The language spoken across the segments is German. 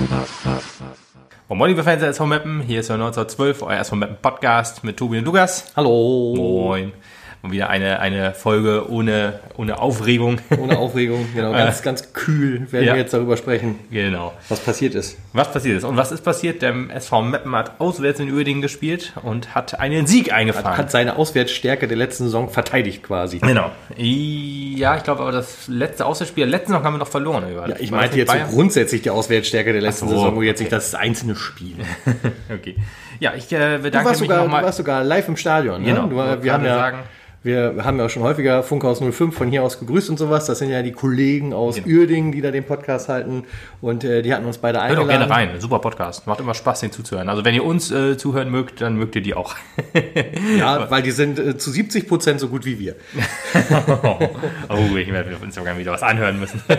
Lukas. Und moin, liebe Fans der SV Meppen, hier ist der 1912, euer SV Meppen Podcast mit Tobi und Lukas. Hallo. Moin. Und wieder eine, eine Folge ohne, ohne Aufregung. Ohne Aufregung, genau. Ganz, ganz kühl werden Ja. wir jetzt darüber sprechen, genau. was passiert ist. Was passiert ist. Und was ist passiert? Der SV Meppen hat auswärts in Uerdingen gespielt und hat einen Sieg eingefahren. Hat seine Auswärtsstärke der letzten Saison verteidigt quasi. genau. Ja, ich glaube aber das letzte Auswärtsspiel, der letzten Saison haben wir noch verloren. Oder? Ja, ich meinte jetzt so grundsätzlich die Auswärtsstärke der letzten so, Saison, wo jetzt okay. nicht das einzelne Spiel. Okay. Ja, ich äh, bedanke Du warst, mich sogar, du warst sogar live im Stadion. Ne? Genau, Du, wir, haben ja, sagen. Wir haben ja auch schon häufiger Funkhaus 05 von hier aus gegrüßt und sowas. Das sind ja die Kollegen aus Genau. Uerdingen, die da den Podcast halten. Und äh, die hatten uns beide Hört auch eingeladen. gerne rein. Super Podcast. Macht immer Spaß, den zuzuhören. Also wenn ihr uns äh, zuhören mögt, dann mögt ihr die auch. Ja, weil die sind äh, zu 70 Prozent so gut wie wir. oh, ich werde mir auf Instagram wieder was anhören müssen.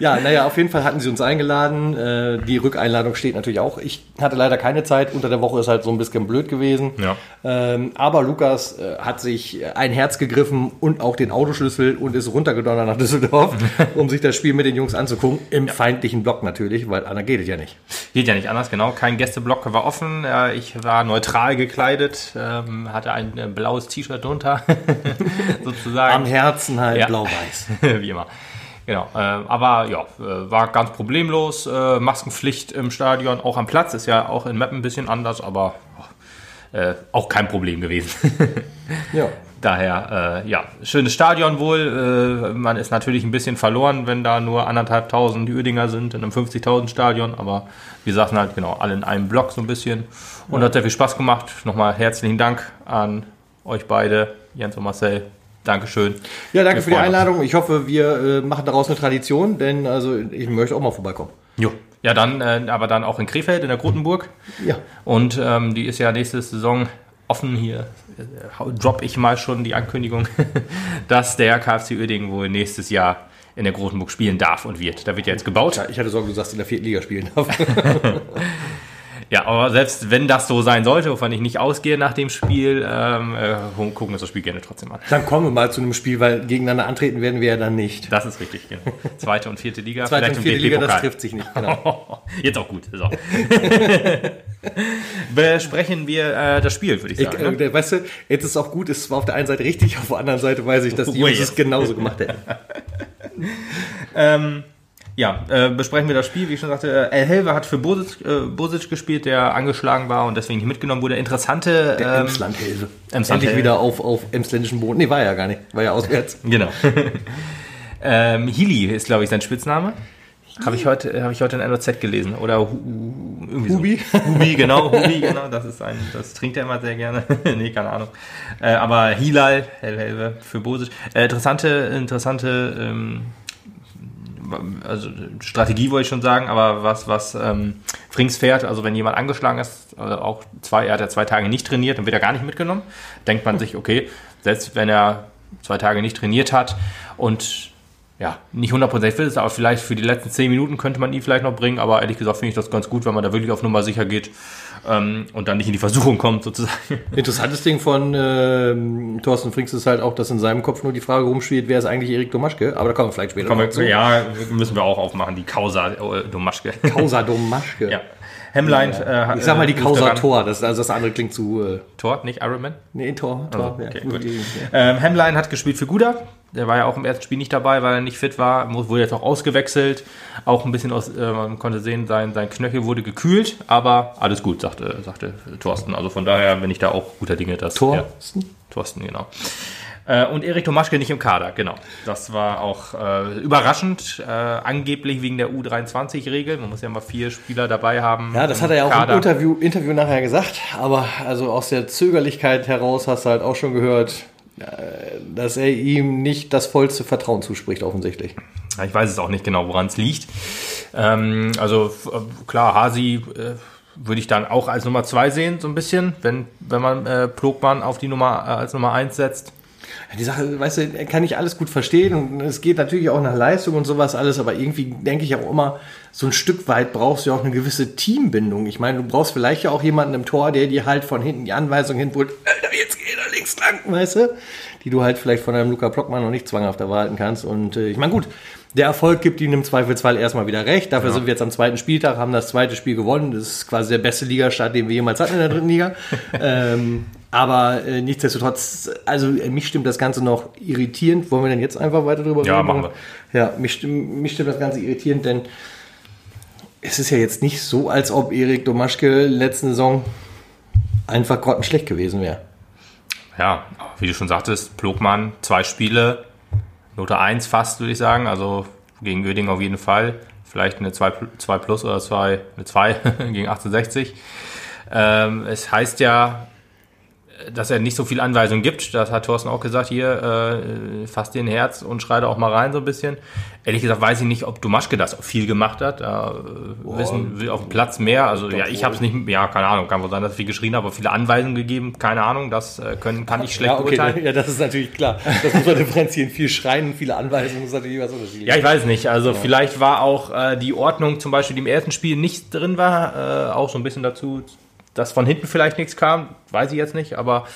Ja, naja, auf jeden Fall hatten sie uns eingeladen. Äh, Die Rückeinladung steht natürlich auch. Ich hatte leider keine Zeit. Unter der Woche ist halt so ein bisschen blöd gewesen. Ja. Ähm, aber Lukas äh, hat sich ein Herz gegriffen und auch den Autoschlüssel und ist runtergedonnert nach Düsseldorf, um sich das Spiel mit den Jungs anzugucken. Im feindlichen Block natürlich, weil anders geht es ja nicht. Geht ja nicht anders, genau. Kein Gästeblock war offen. Äh, Ich war neutral gekleidet, ähm, hatte ein äh, blaues T-Shirt drunter, Am sozusagen. Herzen halt Ja. blau-weiß. Wie immer. Genau, äh, aber ja, äh, war ganz problemlos. Äh, Maskenpflicht im Stadion, auch am Platz, ist ja auch in Mappen ein bisschen anders, aber äh, auch kein Problem gewesen. Ja. Daher, äh, ja, schönes Stadion wohl. Äh, man ist natürlich ein bisschen verloren, wenn da nur anderthalb tausend Uerdinger sind in einem 50.000 Stadion. Aber wir saßen halt genau alle in einem Block so ein bisschen. Und hat sehr viel Spaß gemacht. Nochmal herzlichen Dank an euch beide, Jens und Marcel. Dankeschön. Ja, danke Wir für die uns. Einladung. Ich hoffe, wir äh, machen daraus eine Tradition, denn also ich möchte auch mal vorbeikommen. Jo. Ja, dann, äh, aber dann auch in Krefeld, in der Grotenburg. Ja. Und ähm, die ist ja nächste Saison offen hier. Äh, drop ich mal schon die Ankündigung, dass der KFC Uerdingen wohl nächstes Jahr in der Grotenburg spielen darf und wird. Da wird ja jetzt gebaut. Ich hatte Sorge, du sagst, in der vierten Liga spielen darf. Ja, aber selbst wenn das so sein sollte, wovon ich nicht ausgehe nach dem Spiel, ähm, äh, gucken wir uns das Spiel gerne trotzdem an. Dann kommen wir mal zu einem Spiel, weil gegeneinander antreten werden wir ja dann nicht. Das ist richtig, genau. Zweite und vierte Liga. Zweite und im vierte Liga, das trifft sich nicht. Genau. Jetzt auch gut. So. Besprechen wir äh, das Spiel, würde ich Ich, sagen. äh, ne? weißt du, jetzt ist es auch gut, es war auf der einen Seite richtig, auf der anderen Seite weiß ich, dass die Oh, Jungs es genauso gemacht hätten. Ähm, ja, äh, besprechen wir das Spiel. Wie ich schon sagte, El Helve hat für Bosic, äh, Bosic gespielt, der angeschlagen war und deswegen nicht mitgenommen wurde. Interessante. Der ähm, Emslandhilfe. Emsland Endlich wieder auf, auf emsländischen Boden. Nee, war ja gar nicht. War ja auswärts. Genau. ähm, Hili ist, glaube ich, sein Spitzname. Habe ich heute, habe ich heute in NOZ gelesen. Oder Hu, irgendwie Hubi? So. Hubi, genau, Hubi, genau. Das ist ein, das trinkt er immer sehr gerne. nee, keine Ahnung. Äh, aber Hilal, El Helve für Bosic. Äh, interessante, interessante, ähm, also Strategie wollte ich schon sagen, aber was, was ähm, Frings fährt, also wenn jemand angeschlagen ist, also auch zwei, er hat ja zwei Tage nicht trainiert, dann wird er gar nicht mitgenommen. Denkt man sich, okay, selbst wenn er zwei Tage nicht trainiert hat und ja, nicht 100% fit ist, aber vielleicht für die letzten 10 Minuten könnte man ihn vielleicht noch bringen, aber ehrlich gesagt finde ich das ganz gut, wenn man da wirklich auf Nummer sicher geht ähm, und dann nicht in die Versuchung kommt, sozusagen. Interessantes Ding von ähm, Thorsten Frings ist halt auch, dass in seinem Kopf nur die Frage rumspielt, wer ist eigentlich Erik Domaschke? Aber da kommen wir vielleicht später Kommen wir, ja, müssen wir auch aufmachen, die Causa äh, Domaschke. Causa Domaschke. ja. Hemline äh, hat- Ich sag mal die äh, Causa daran- Tor. Das, also das andere klingt zu... Äh, Tor, nicht Ironman. nee, Tor. Tor okay, ja. gut. Ähm, Hemline hat gespielt für Guda. Der war ja auch im ersten Spiel nicht dabei, weil er nicht fit war. Wurde jetzt auch ausgewechselt. Auch ein bisschen aus, äh, man konnte sehen, sein, sein Knöchel wurde gekühlt. Aber alles gut, sagte, sagte Thorsten. Also von daher bin ich da auch guter Dinge, dass. Ja, Thorsten, genau. Äh, und Erik Tomaschke nicht im Kader, genau. Das war auch äh, überraschend, äh, angeblich wegen der U23-Regel. Man muss ja mal vier Spieler dabei haben. Ja, das hat er ja auch im Interview, Interview nachher gesagt. Aber also aus der Zögerlichkeit heraus hast du halt auch schon gehört, äh, dass er ihm nicht das vollste Vertrauen zuspricht, offensichtlich. Ich weiß es auch nicht genau, woran es liegt. Ähm, also äh, klar, Hasi äh, würde ich dann auch als Nummer zwei sehen, so ein bisschen, wenn, wenn man äh, Plogmann auf die Nummer äh, als Nummer eins setzt. Die Sache, weißt du, kann ich alles gut verstehen und es geht natürlich auch nach Leistung und sowas alles, aber irgendwie denke ich auch immer, so ein Stück weit brauchst du ja auch eine gewisse Teambindung. Ich meine, du brauchst vielleicht ja auch jemanden im Tor, der dir halt von hinten die Anweisung hinholt, Alter, jetzt geh da links lang, weißt du? die du halt vielleicht von einem Luca Blockmann noch nicht zwanghaft erwarten kannst. Und äh, ich meine, gut, der Erfolg gibt ihm im Zweifelsfall erstmal wieder recht. Dafür Ja. sind wir jetzt am zweiten Spieltag, haben das zweite Spiel gewonnen. Das ist quasi der beste Ligastart, den wir jemals hatten in der dritten Liga. ähm, aber äh, nichtsdestotrotz, also äh, mich stimmt das Ganze noch irritierend. Wollen wir denn jetzt einfach weiter drüber Ja, reden? machen Ja, mich stimmt, mich stimmt das Ganze irritierend, denn es ist ja jetzt nicht so, als ob Erik Domaschke letzte Saison einfach grottenschlecht gewesen wäre. Ja, wie du schon sagtest, Plogmann, zwei Spiele, Note 1 fast, würde ich sagen. Also gegen Oeding auf jeden Fall. Vielleicht eine 2, 2 plus oder 2, eine 2 gegen 1860. Ähm, es heißt ja, dass er nicht so viel Anweisungen gibt. Das hat Thorsten auch gesagt. Hier, äh, fass dir ein Herz und schrei da auch mal rein so ein bisschen. Ehrlich gesagt weiß ich nicht, ob Dumaschke das viel gemacht hat. Äh, wissen will auf dem Platz mehr. Also ja, ich habe es nicht, ja, keine Ahnung, kann wohl sein, dass ich viel geschrien habe, aber viele Anweisungen gegeben. Keine Ahnung, das äh, können, kann ich schlecht Ja, okay, beurteilen. ja, das ist natürlich klar. Das muss man differenzieren. Viel Schreien, viele Anweisungen, das ist natürlich was unterschiedliches. Ja, ich weiß nicht. Also vielleicht war auch äh, die Ordnung zum Beispiel, die im ersten Spiel nicht drin war, äh, auch so ein bisschen dazu, dass von hinten vielleicht nichts kam. Weiß ich jetzt nicht, aber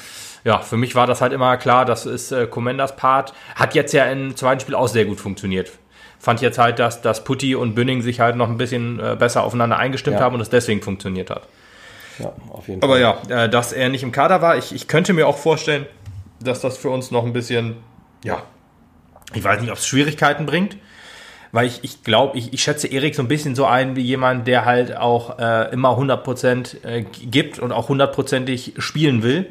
ja, für mich war das halt immer klar, das ist äh, Commanders Part. Hat jetzt ja im zweiten Spiel auch sehr gut funktioniert. Fand jetzt halt, dass, dass Putti und Bünning sich halt noch ein bisschen äh, besser aufeinander eingestimmt Ja. haben und es deswegen funktioniert hat. Ja, auf jeden Aber ja, äh, dass er nicht im Kader war, ich, ich könnte mir auch vorstellen, dass das für uns noch ein bisschen, ja, ich weiß nicht, ob es Schwierigkeiten bringt, weil ich, ich glaube, ich, ich schätze Erik so ein bisschen so ein wie jemand, der halt auch äh, immer 100% äh, gibt und auch hundertprozentig spielen will.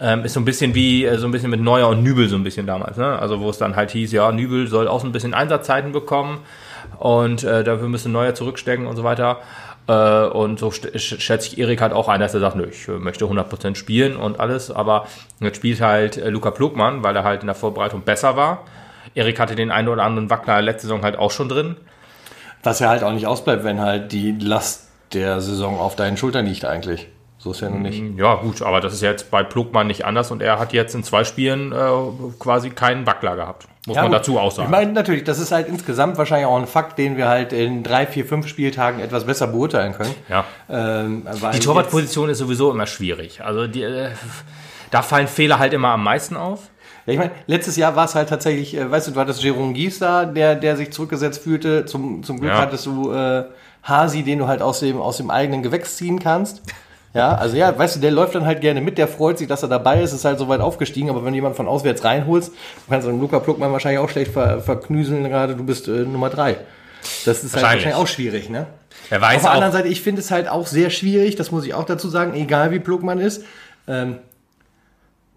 Ähm, ist so ein bisschen wie, äh, so ein bisschen mit Neuer und Nübel so ein bisschen damals, ne? Also wo es dann halt hieß, ja, Nübel soll auch so ein bisschen Einsatzzeiten bekommen und äh, dafür müssen Neuer zurückstecken und so weiter. Äh, und so schätze ich Erik halt auch ein, dass er sagt, nö, ich möchte 100% spielen und alles, aber jetzt spielt halt Luca Plugmann, weil er halt in der Vorbereitung besser war. Erik hatte den einen oder anderen Wackler letzte Saison halt auch schon drin. Was ja halt auch nicht ausbleibt, wenn halt die Last der Saison auf deinen Schultern liegt eigentlich. So ist ja nun nicht. Ja, gut, aber das ist jetzt bei Plugmann nicht anders und er hat jetzt in zwei Spielen äh, quasi keinen Wackler gehabt. Muss Ja, man gut. dazu auch sagen. Ich meine, natürlich, das ist halt insgesamt wahrscheinlich auch ein Fakt, den wir halt in drei, vier, fünf Spieltagen etwas besser beurteilen können. ja. Ähm, weil Die Torwartposition ist sowieso immer schwierig. Also die, äh, da fallen Fehler halt immer am meisten auf. Ja, ich meine, letztes Jahr war es halt tatsächlich, äh, weißt du, du hattest Jerome Gies da, der, der sich zurückgesetzt fühlte. Zum, zum Glück Ja. hattest du äh, Hasi, den du halt aus dem, aus dem eigenen Gewächs ziehen kannst. Ja, also ja, weißt du, der läuft dann halt gerne mit, der freut sich, dass er dabei ist, ist halt so weit aufgestiegen, aber wenn du jemanden von auswärts reinholst, du kannst den Luca Pluckmann wahrscheinlich auch schlecht ver, verknüseln gerade, du bist äh, Nummer drei. Das ist halt Wahrscheinlich. wahrscheinlich auch schwierig, ne? Er Auf weiß der auch, anderen Seite, ich finde es halt auch sehr schwierig, das muss ich auch dazu sagen, egal wie plug man ist, ähm,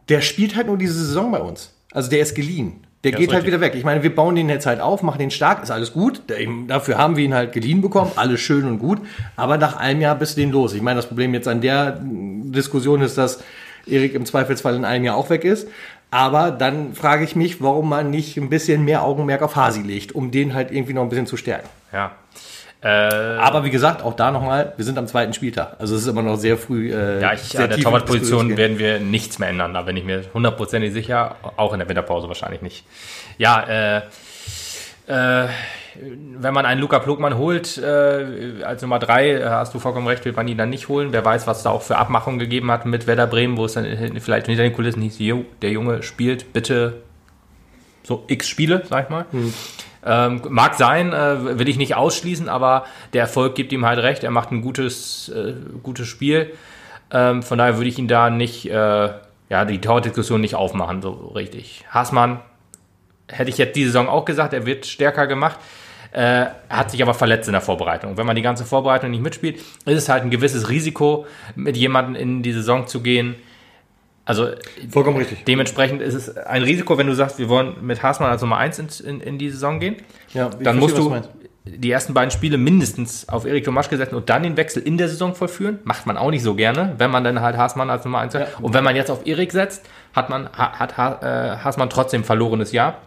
der spielt halt nur diese Saison bei uns. Also der ist geliehen. Der Ja, geht halt wieder weg. Ich meine, wir bauen den jetzt halt auf, machen den stark, ist alles gut. Dafür haben wir ihn halt geliehen bekommen, alles schön und gut. Aber nach einem Jahr bist du den los. Ich meine, das Problem jetzt an der Diskussion ist, dass Erik im Zweifelsfall in einem Jahr auch weg ist. Aber dann frage ich mich, warum man nicht ein bisschen mehr Augenmerk auf Hasi legt, um den halt irgendwie noch ein bisschen zu stärken. ja. Äh, Aber wie gesagt, auch da nochmal, wir sind am zweiten Spieltag. Also es ist immer noch sehr früh. Äh, ja, ich, an der Torwartposition werden wir nichts mehr ändern. Da bin ich mir hundertprozentig sicher. Auch in der Winterpause wahrscheinlich nicht. Ja, äh, äh, wenn man einen Luca Plugmann holt, äh, als Nummer drei, äh, hast du vollkommen recht, wird man ihn dann nicht holen. Wer weiß, was da auch für Abmachungen gegeben hat mit Werder Bremen, wo es dann vielleicht hinter den Kulissen hieß, jo, der Junge spielt bitte so x Spiele, sag ich mal. Ähm, mag sein, äh, will ich nicht ausschließen, aber der Erfolg gibt ihm halt recht. Er macht ein gutes, äh, gutes Spiel. Ähm, von daher würde ich ihn da nicht, äh, ja, die Tordiskussion nicht aufmachen, so richtig. Haßmann hätte ich jetzt diese Saison auch gesagt, er wird stärker gemacht. Äh, hat sich aber verletzt in der Vorbereitung. Wenn man die ganze Vorbereitung nicht mitspielt, ist es halt ein gewisses Risiko, mit jemandem in die Saison zu gehen. Also Vollkommen richtig. dementsprechend ist es ein Risiko, wenn du sagst, wir wollen mit Haßmann als Nummer 1 in, in, in die Saison gehen. Ja, Dann musst du die ersten beiden Spiele mindestens auf Erik Tomaschke setzen und dann den Wechsel in der Saison vollführen. Macht man auch nicht so gerne, wenn man dann halt Haßmann als Nummer 1 hat. Ja. Und wenn man jetzt auf Erik setzt, hat man ha- hat Ha- äh, Haßmann trotzdem verlorenes Jahr.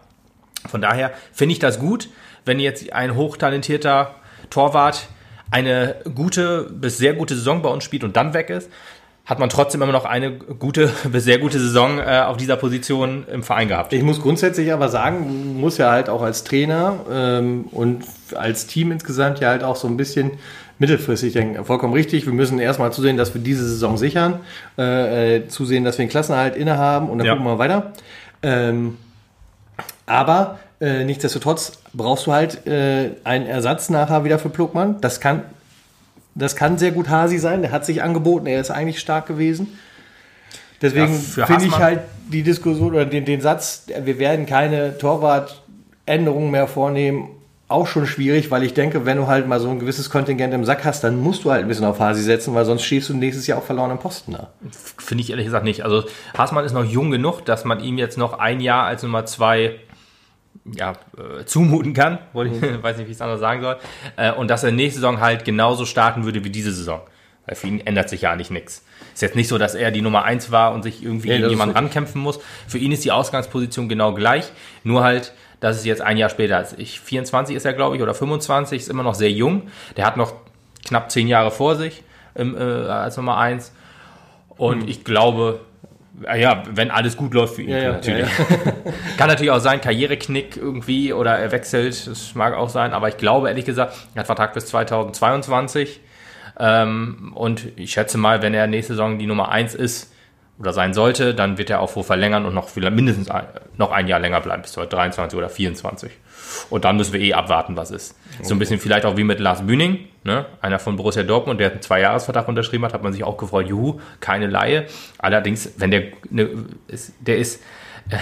Von daher finde ich das gut, wenn jetzt ein hochtalentierter Torwart eine gute bis sehr gute Saison bei uns spielt und dann weg ist, hat man trotzdem immer noch eine gute sehr gute Saison äh, auf dieser Position im Verein gehabt. Ich muss grundsätzlich aber sagen, man muss ja halt auch als Trainer ähm, und als Team insgesamt ja halt auch so ein bisschen mittelfristig denken. Vollkommen richtig. Wir müssen erstmal zusehen, dass wir diese Saison sichern, äh, äh, zusehen, dass wir den Klassenerhalt innehaben und dann Ja. gucken wir weiter. Ähm, aber äh, nichtsdestotrotz brauchst du halt äh, einen Ersatz nachher wieder für Pluckmann. Das kann, das kann sehr gut Hasi sein. Der hat sich angeboten, er ist eigentlich stark gewesen. Deswegen Ja, finde ich halt die Diskussion oder den, den Satz, wir werden keine Torwartänderungen mehr vornehmen, auch schon schwierig, weil ich denke, wenn du halt mal so ein gewisses Kontingent im Sack hast, dann musst du halt ein bisschen auf Hasi setzen, weil sonst stehst du nächstes Jahr auf verlorenen Posten da. Finde ich ehrlich gesagt nicht. Also Haßmann ist noch jung genug, dass man ihm jetzt noch ein Jahr als Nummer zwei ja, äh, zumuten kann. Wollte Ich weiß nicht, wie ich es anders sagen soll. Äh, und dass er nächste Saison halt genauso starten würde wie diese Saison. Weil für ihn ändert sich ja eigentlich nichts. Ist jetzt nicht so, dass er die Nummer eins war und sich irgendwie Nee, gegen jemanden rankämpfen muss. Für ihn ist die Ausgangsposition genau gleich. Nur halt, dass es jetzt ein Jahr später ist. Ich, 24 ist er, glaube ich, oder 25, ist immer noch sehr jung. Der hat noch knapp zehn Jahre vor sich im, äh, als Nummer eins. Und Hm. ich glaube, ja, wenn alles gut läuft für ihn, Ja, ja, natürlich. Kann natürlich auch sein, Karriereknick irgendwie oder er wechselt, das mag auch sein, aber ich glaube ehrlich gesagt, er hat Vertrag bis 2022. Ähm, und ich schätze mal, wenn er nächste Saison die Nummer 1 ist oder sein sollte, dann wird er auch wohl verlängern und noch mindestens ein, noch ein Jahr länger bleiben, bis 23 oder 24. Und dann müssen wir eh abwarten, was ist. So ein bisschen vielleicht auch wie mit Lars Bühning, ne? einer von Borussia Dortmund, der einen Zweijahresvertrag unterschrieben hat, hat man sich auch gefreut, juhu, keine Laie. Allerdings, wenn der, ne, ist, der ist,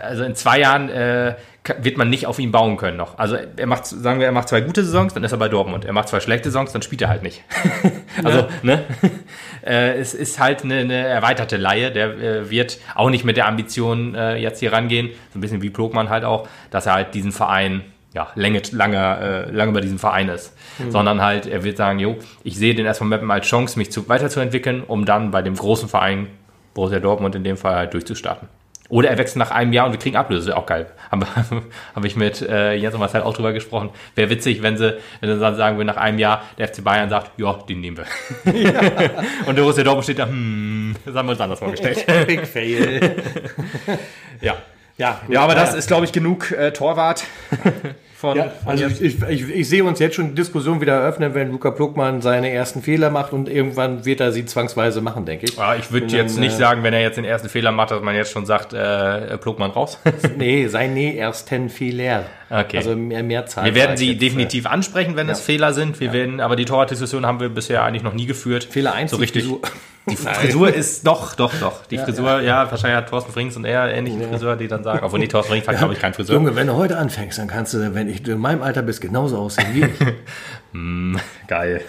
also in zwei Jahren äh, wird man nicht auf ihn bauen können noch. Also er macht, sagen wir, er macht zwei gute Saisons, dann ist er bei Dortmund. Er macht zwei schlechte Saisons, dann spielt er halt nicht. also, ne? äh, es ist halt eine, eine erweiterte Laie. Der äh, wird auch nicht mit der Ambition äh, jetzt hier rangehen, so ein bisschen wie Plogmann halt auch, dass er halt diesen Verein ja, lange, lange, äh, lange bei diesem Verein ist. Sondern halt, er wird sagen, jo, ich sehe den erstmal Mappen als Chance, mich zu, weiterzuentwickeln, um dann bei dem großen Verein, Borussia Dortmund in dem Fall halt durchzustarten. Oder er wechselt nach einem Jahr und wir kriegen Ablöse, auch geil. Habe hab ich mit äh, Jens und Marcel auch drüber gesprochen. Wäre witzig, wenn sie, wenn sie dann sagen wir nach einem Jahr, der FC Bayern sagt, ja, den nehmen wir. und der Borussia Dortmund steht da, hm, das haben wir uns anders vorgestellt. Big Fail. ja. Ja, Ja, aber das ist, glaube ich, genug äh, Torwart von, Ja, von also jetzt. ich, ich, ich, sehe uns jetzt schon die Diskussion wieder eröffnen, wenn Luca Pluckmann seine ersten Fehler macht und irgendwann wird er sie zwangsweise machen, denke ich. Ja, ich würde jetzt dann, nicht äh, sagen, wenn er jetzt den ersten Fehler macht, dass man jetzt schon sagt, äh, Plugmann raus. Nee, seine ersten Fehler. Okay. Also mehr, Mehrzahl. Wir werden sie jetzt, definitiv ansprechen, wenn es Fehler sind. Wir werden, aber die Torwartdiskussion haben wir bisher eigentlich noch nie geführt. Äh, Fehler 1 so richtig. Frisur. Die Frisur ist doch, doch, doch. Die Frisur, ja, wahrscheinlich hat Thorsten Frings und er ähnliche Frisur, die dann sagen. Obwohl, nee, Thorsten Frings hat, glaube ich, kein Friseur. Junge, wenn du heute anfängst, dann kannst du, wenn ich in meinem Alter bist, genauso aussehen wie ich. Geil.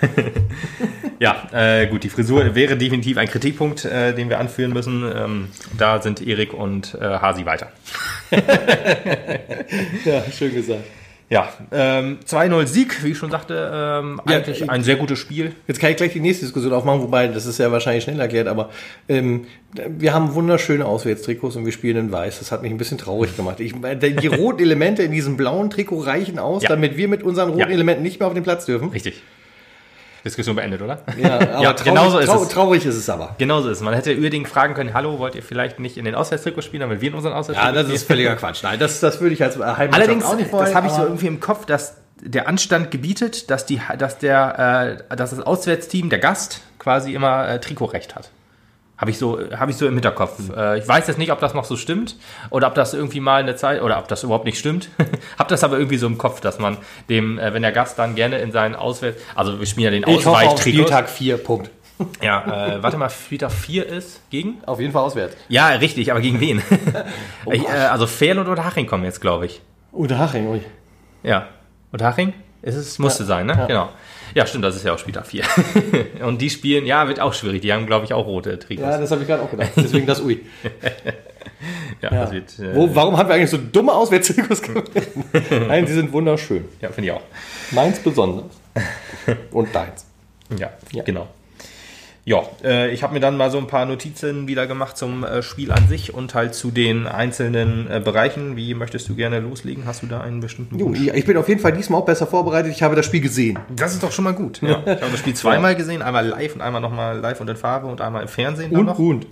ja, äh, gut, die Frisur wäre definitiv ein Kritikpunkt, äh, den wir anführen müssen. Ähm, da sind Erik und äh, Hasi weiter. ja, schön gesagt. Ja, ähm, 2-0 Sieg, wie ich schon sagte, ähm, Ja, eigentlich ich- ein sehr gutes Spiel. Jetzt kann ich gleich die nächste Diskussion aufmachen, wobei das ist ja wahrscheinlich schnell erklärt, aber ähm, wir haben wunderschöne Auswärtstrikots und wir spielen in weiß. Das hat mich ein bisschen traurig gemacht. Ich, die roten Elemente in diesem blauen Trikot reichen aus, Ja. damit wir mit unseren roten Ja. Elementen nicht mehr auf den Platz dürfen. Richtig. Diskussion beendet, oder? Ja, aber Ja, traurig, genauso ist trau es. traurig ist es aber. Genauso ist es. Man hätte Uerding fragen können, hallo, wollt ihr vielleicht nicht in den Auswärtstrikots spielen, damit wir in unseren Ja, Auswärtstrikots das ist völliger Quatsch. Nein, das, das würde ich als Heimmannschaft Allerdings, auch nicht wollen. das habe ich so irgendwie im Kopf, dass der Anstand gebietet, dass, die, dass, der, äh, dass das Auswärtsteam, der Gast, quasi immer äh, Trikotrecht hat. Habe ich, so, hab ich so im Hinterkopf. Äh, ich weiß jetzt nicht, ob das noch so stimmt oder ob das irgendwie mal eine Zeit oder ob das überhaupt nicht stimmt. hab das aber irgendwie so im Kopf, dass man dem, äh, wenn der Gast dann gerne in seinen Auswärts, also wir spielen ja den Ich hoffe auf Ausweichtrikot. Spieltag 4, Punkt. Ja, äh, warte mal, Spieltag 4 ist gegen? Auf jeden Fall auswärts. Ja, richtig, aber gegen wen? ich, äh, also Ferl und Unterhaching kommen jetzt, glaube ich. Unterhaching, ui. Ja. Unterhaching? Ist es, musste sein, ne? Ja. Genau. Ja, stimmt, das ist ja auch Spieltag 4. und die spielen, ja, wird auch schwierig. Die haben, glaube ich, auch rote Trikots. Ja, das habe ich gerade auch gedacht. Deswegen das Ui. Ja, Ja. das wird, äh, Wo, warum haben wir eigentlich so dumme Auswärtstrikots gemacht? Nein, sie sind wunderschön. ja finde ich auch. Meins besonders. Und deins. Ja, Ja. genau. Ja, äh, ich habe mir dann mal so ein paar Notizen wieder gemacht zum äh, Spiel an sich und halt zu den einzelnen äh, Bereichen. Wie möchtest du gerne loslegen? Hast du da einen bestimmten Jo, Wunsch? ich bin auf jeden Fall diesmal auch besser vorbereitet. Ich habe das Spiel gesehen. Das ist doch schon mal gut. Ja. Ich habe das Spiel zweimal gesehen, einmal live und einmal nochmal live und in Farbe und einmal im Fernsehen. noch. und.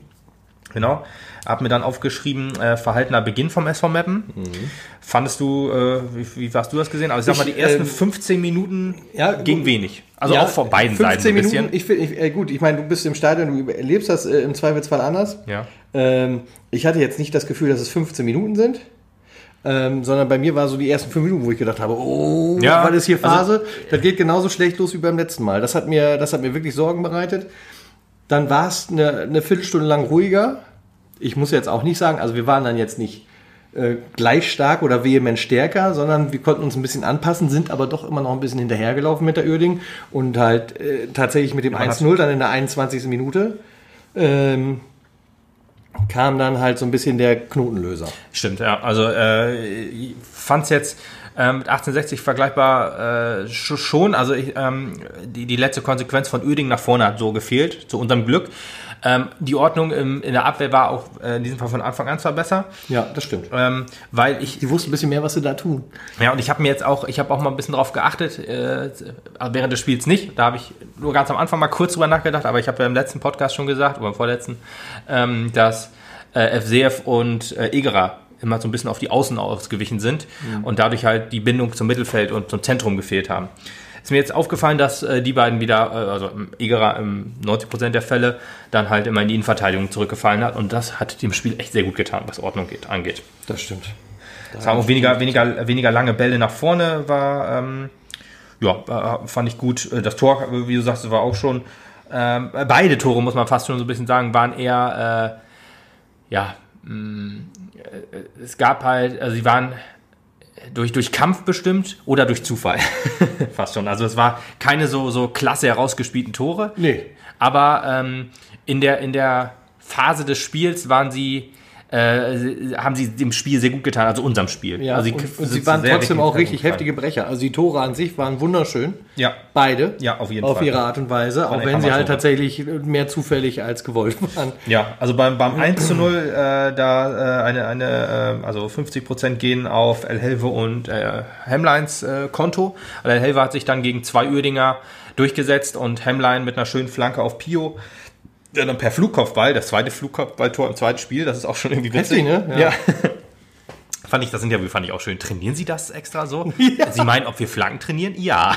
Genau. Hab mir dann aufgeschrieben, äh, verhaltener Beginn vom SV Mappen. Fandest du, äh, wie, wie hast du das gesehen? Aber ich sag mal, die ersten ähm, 15 Minuten ja, ging gut. wenig. Also auch von beiden 15 Seiten ein Minuten. bisschen. Ich ich, äh, gut, ich meine, du bist im Stadion, du erlebst das äh, im Zweifelsfall anders. Ja. Ähm, ich hatte jetzt nicht das Gefühl, dass es 15 Minuten sind. Ähm, sondern bei mir war so die ersten fünf Minuten, wo ich gedacht habe, oh, Ja, was ist hier also- Phase? das geht genauso schlecht los wie beim letzten Mal. Das hat mir, das hat mir wirklich Sorgen bereitet. Dann war es eine, eine Viertelstunde lang ruhiger. Ich muss jetzt auch nicht sagen, also wir waren dann jetzt nicht äh, gleich stark oder vehement stärker, sondern wir konnten uns ein bisschen anpassen, sind aber doch immer noch ein bisschen hinterhergelaufen mit der Örding und halt äh, tatsächlich mit dem hat- 1-0 dann in der 21. Minute ähm, kam dann halt so ein bisschen der Knotenlöser. Stimmt, ja. Also äh, ich fand es jetzt äh, mit 1860 vergleichbar äh, sch- schon. Also ich, ähm, die, die letzte Konsequenz von Uerdingen nach vorne hat so gefehlt, zu unserem Glück. Ähm, die Ordnung im, in der Abwehr war auch äh, in diesem Fall von Anfang an zwar besser, Ja, das stimmt. ähm, weil ich Die wussten ein bisschen mehr, was sie da tun. ja, und ich habe mir jetzt auch, ich habe auch mal ein bisschen drauf geachtet, äh, während des Spiels nicht. Da habe ich nur ganz am Anfang mal kurz drüber nachgedacht, aber ich habe ja im letzten Podcast schon gesagt, oder im vorletzten, ähm, dass äh, FCF und äh, Egerer immer so ein bisschen auf die Außen ausgewichen sind und dadurch halt die Bindung zum Mittelfeld und zum Zentrum gefehlt haben. Ist mir jetzt aufgefallen, dass äh, die beiden wieder, äh, also ähm, Egerer im 90% der Fälle, dann halt immer in die Innenverteidigung zurückgefallen hat und das hat dem Spiel echt sehr gut getan, was Ordnung geht, angeht. Das stimmt. Es haben auch weniger, weniger, weniger lange Bälle nach vorne, war, ähm, ja, fand ich gut. Äh, Das Tor, wie du sagst, war auch schon, ähm, beide Tore, muss man fast schon so ein bisschen sagen, waren eher, äh, ja, mh, äh, es gab halt, also sie waren durch, durch Kampf bestimmt oder durch Zufall. fast schon. Also es war keine so, so klasse herausgespielten Tore. Nee. Aber ähm, in, der, in der Phase des Spiels waren sie, äh, haben sie dem Spiel sehr gut getan, also unserem Spiel. Ja, also und, und sind sie waren trotzdem auch richtig heftige Brecher. Also die Tore an sich waren wunderschön. Ja. Beide. Ja, auf jeden auf Fall. ihre Art und Weise, auch wenn sie halt tatsächlich mehr zufällig als gewollt waren. Ja, also beim, beim 1 zu 0, äh, da äh, eine, eine äh, also 50 Prozent gehen auf El Helve und äh, Hemlines äh, Konto. Also El Helve hat sich dann gegen zwei Uerdinger durchgesetzt und Hemline mit einer schönen Flanke auf Pio. Der dann per Flugkopfball, das zweite Flugkopfballtor im zweiten Spiel, das ist auch schon irgendwie witzig. Heftig, ne? Ja. Ja. Fand ich, das Interview fand ich auch schön. Trainieren Sie das extra so? Sie meinen, ob wir Flanken trainieren? Ja.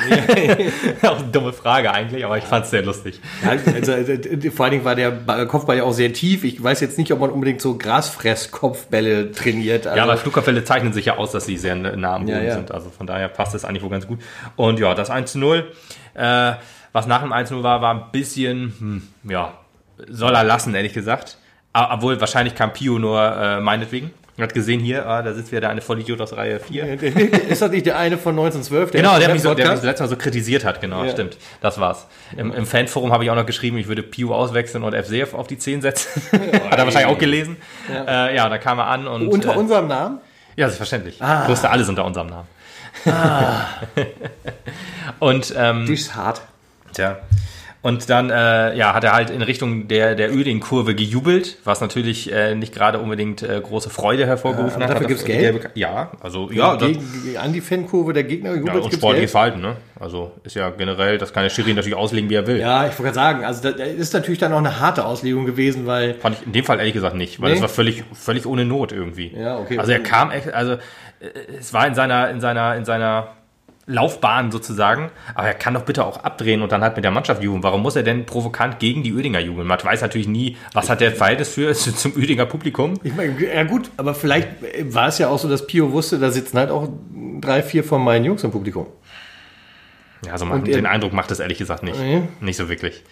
auch eine dumme Frage eigentlich, aber ich fand es sehr lustig. Ja, also, äh, vor allen Dingen war der Ba- Kopfball ja auch sehr tief. Ich weiß jetzt nicht, ob man unbedingt so Grasfresskopfbälle trainiert. Also, Ja, aber Flugkopfbälle zeichnen sich ja aus, dass sie sehr nah am Boden Ja, ja. sind. Also von daher passt das eigentlich wohl ganz gut. Und ja, das 1 zu 0, äh, was nach dem 1 zu 0 war, war ein bisschen, hm, ja, soll er lassen, ehrlich gesagt. Obwohl, wahrscheinlich kam Pio nur äh, meinetwegen. Man hat gesehen hier, ah, da sitzt wieder eine Vollidiot aus Reihe 4. ist das nicht der eine von 1912? Der Genau, der mich, so, der mich Podcast? das letzte Mal so kritisiert hat, genau, Ja. stimmt. Das war's. Im, im Fanforum habe ich auch noch geschrieben, ich würde Pio auswechseln und FCF auf die 10 setzen. hat er wahrscheinlich auch gelesen. Ja, äh, ja da kam er an und. Unter äh, unserem Namen? Ja, selbstverständlich. Ah. Wusste alles unter unserem Namen. und ähm, Durchs Hart. tja. Und dann äh, ja, hat er halt in Richtung der, der Öding-Kurve gejubelt, was natürlich äh, nicht gerade unbedingt äh, große Freude hervorgerufen Ja, hat. dafür gibt's die Geld? Ja, also ja, das, gegen, an die Fankurve der Gegner ja gejubelt. und gibt's sportliches Geld. Verhalten, ne? Also ist ja generell, das kann der Schiri natürlich auslegen, wie er will. Ja, ich wollte gerade sagen, also das ist natürlich dann auch eine harte Auslegung gewesen, weil Fand ich in dem Fall ehrlich gesagt nicht, weil Nee? es war völlig, völlig ohne Not irgendwie. Ja, okay. Also er kam, echt- also äh, es war in seiner, in seiner, in seiner Laufbahn sozusagen, aber er kann doch bitte auch abdrehen und dann halt mit der Mannschaft jubeln. Warum muss er denn provokant gegen die Ödinger jubeln? Man weiß natürlich nie, was hat der Verhältnis für zum Ödinger Publikum. Ich meine, ja gut, aber vielleicht war es ja auch so, dass Pio wusste, da sitzen halt auch drei, vier von meinen Jungs im Publikum. Ja, also Und er- den Eindruck macht es ehrlich gesagt nicht. Nee. Nicht so wirklich.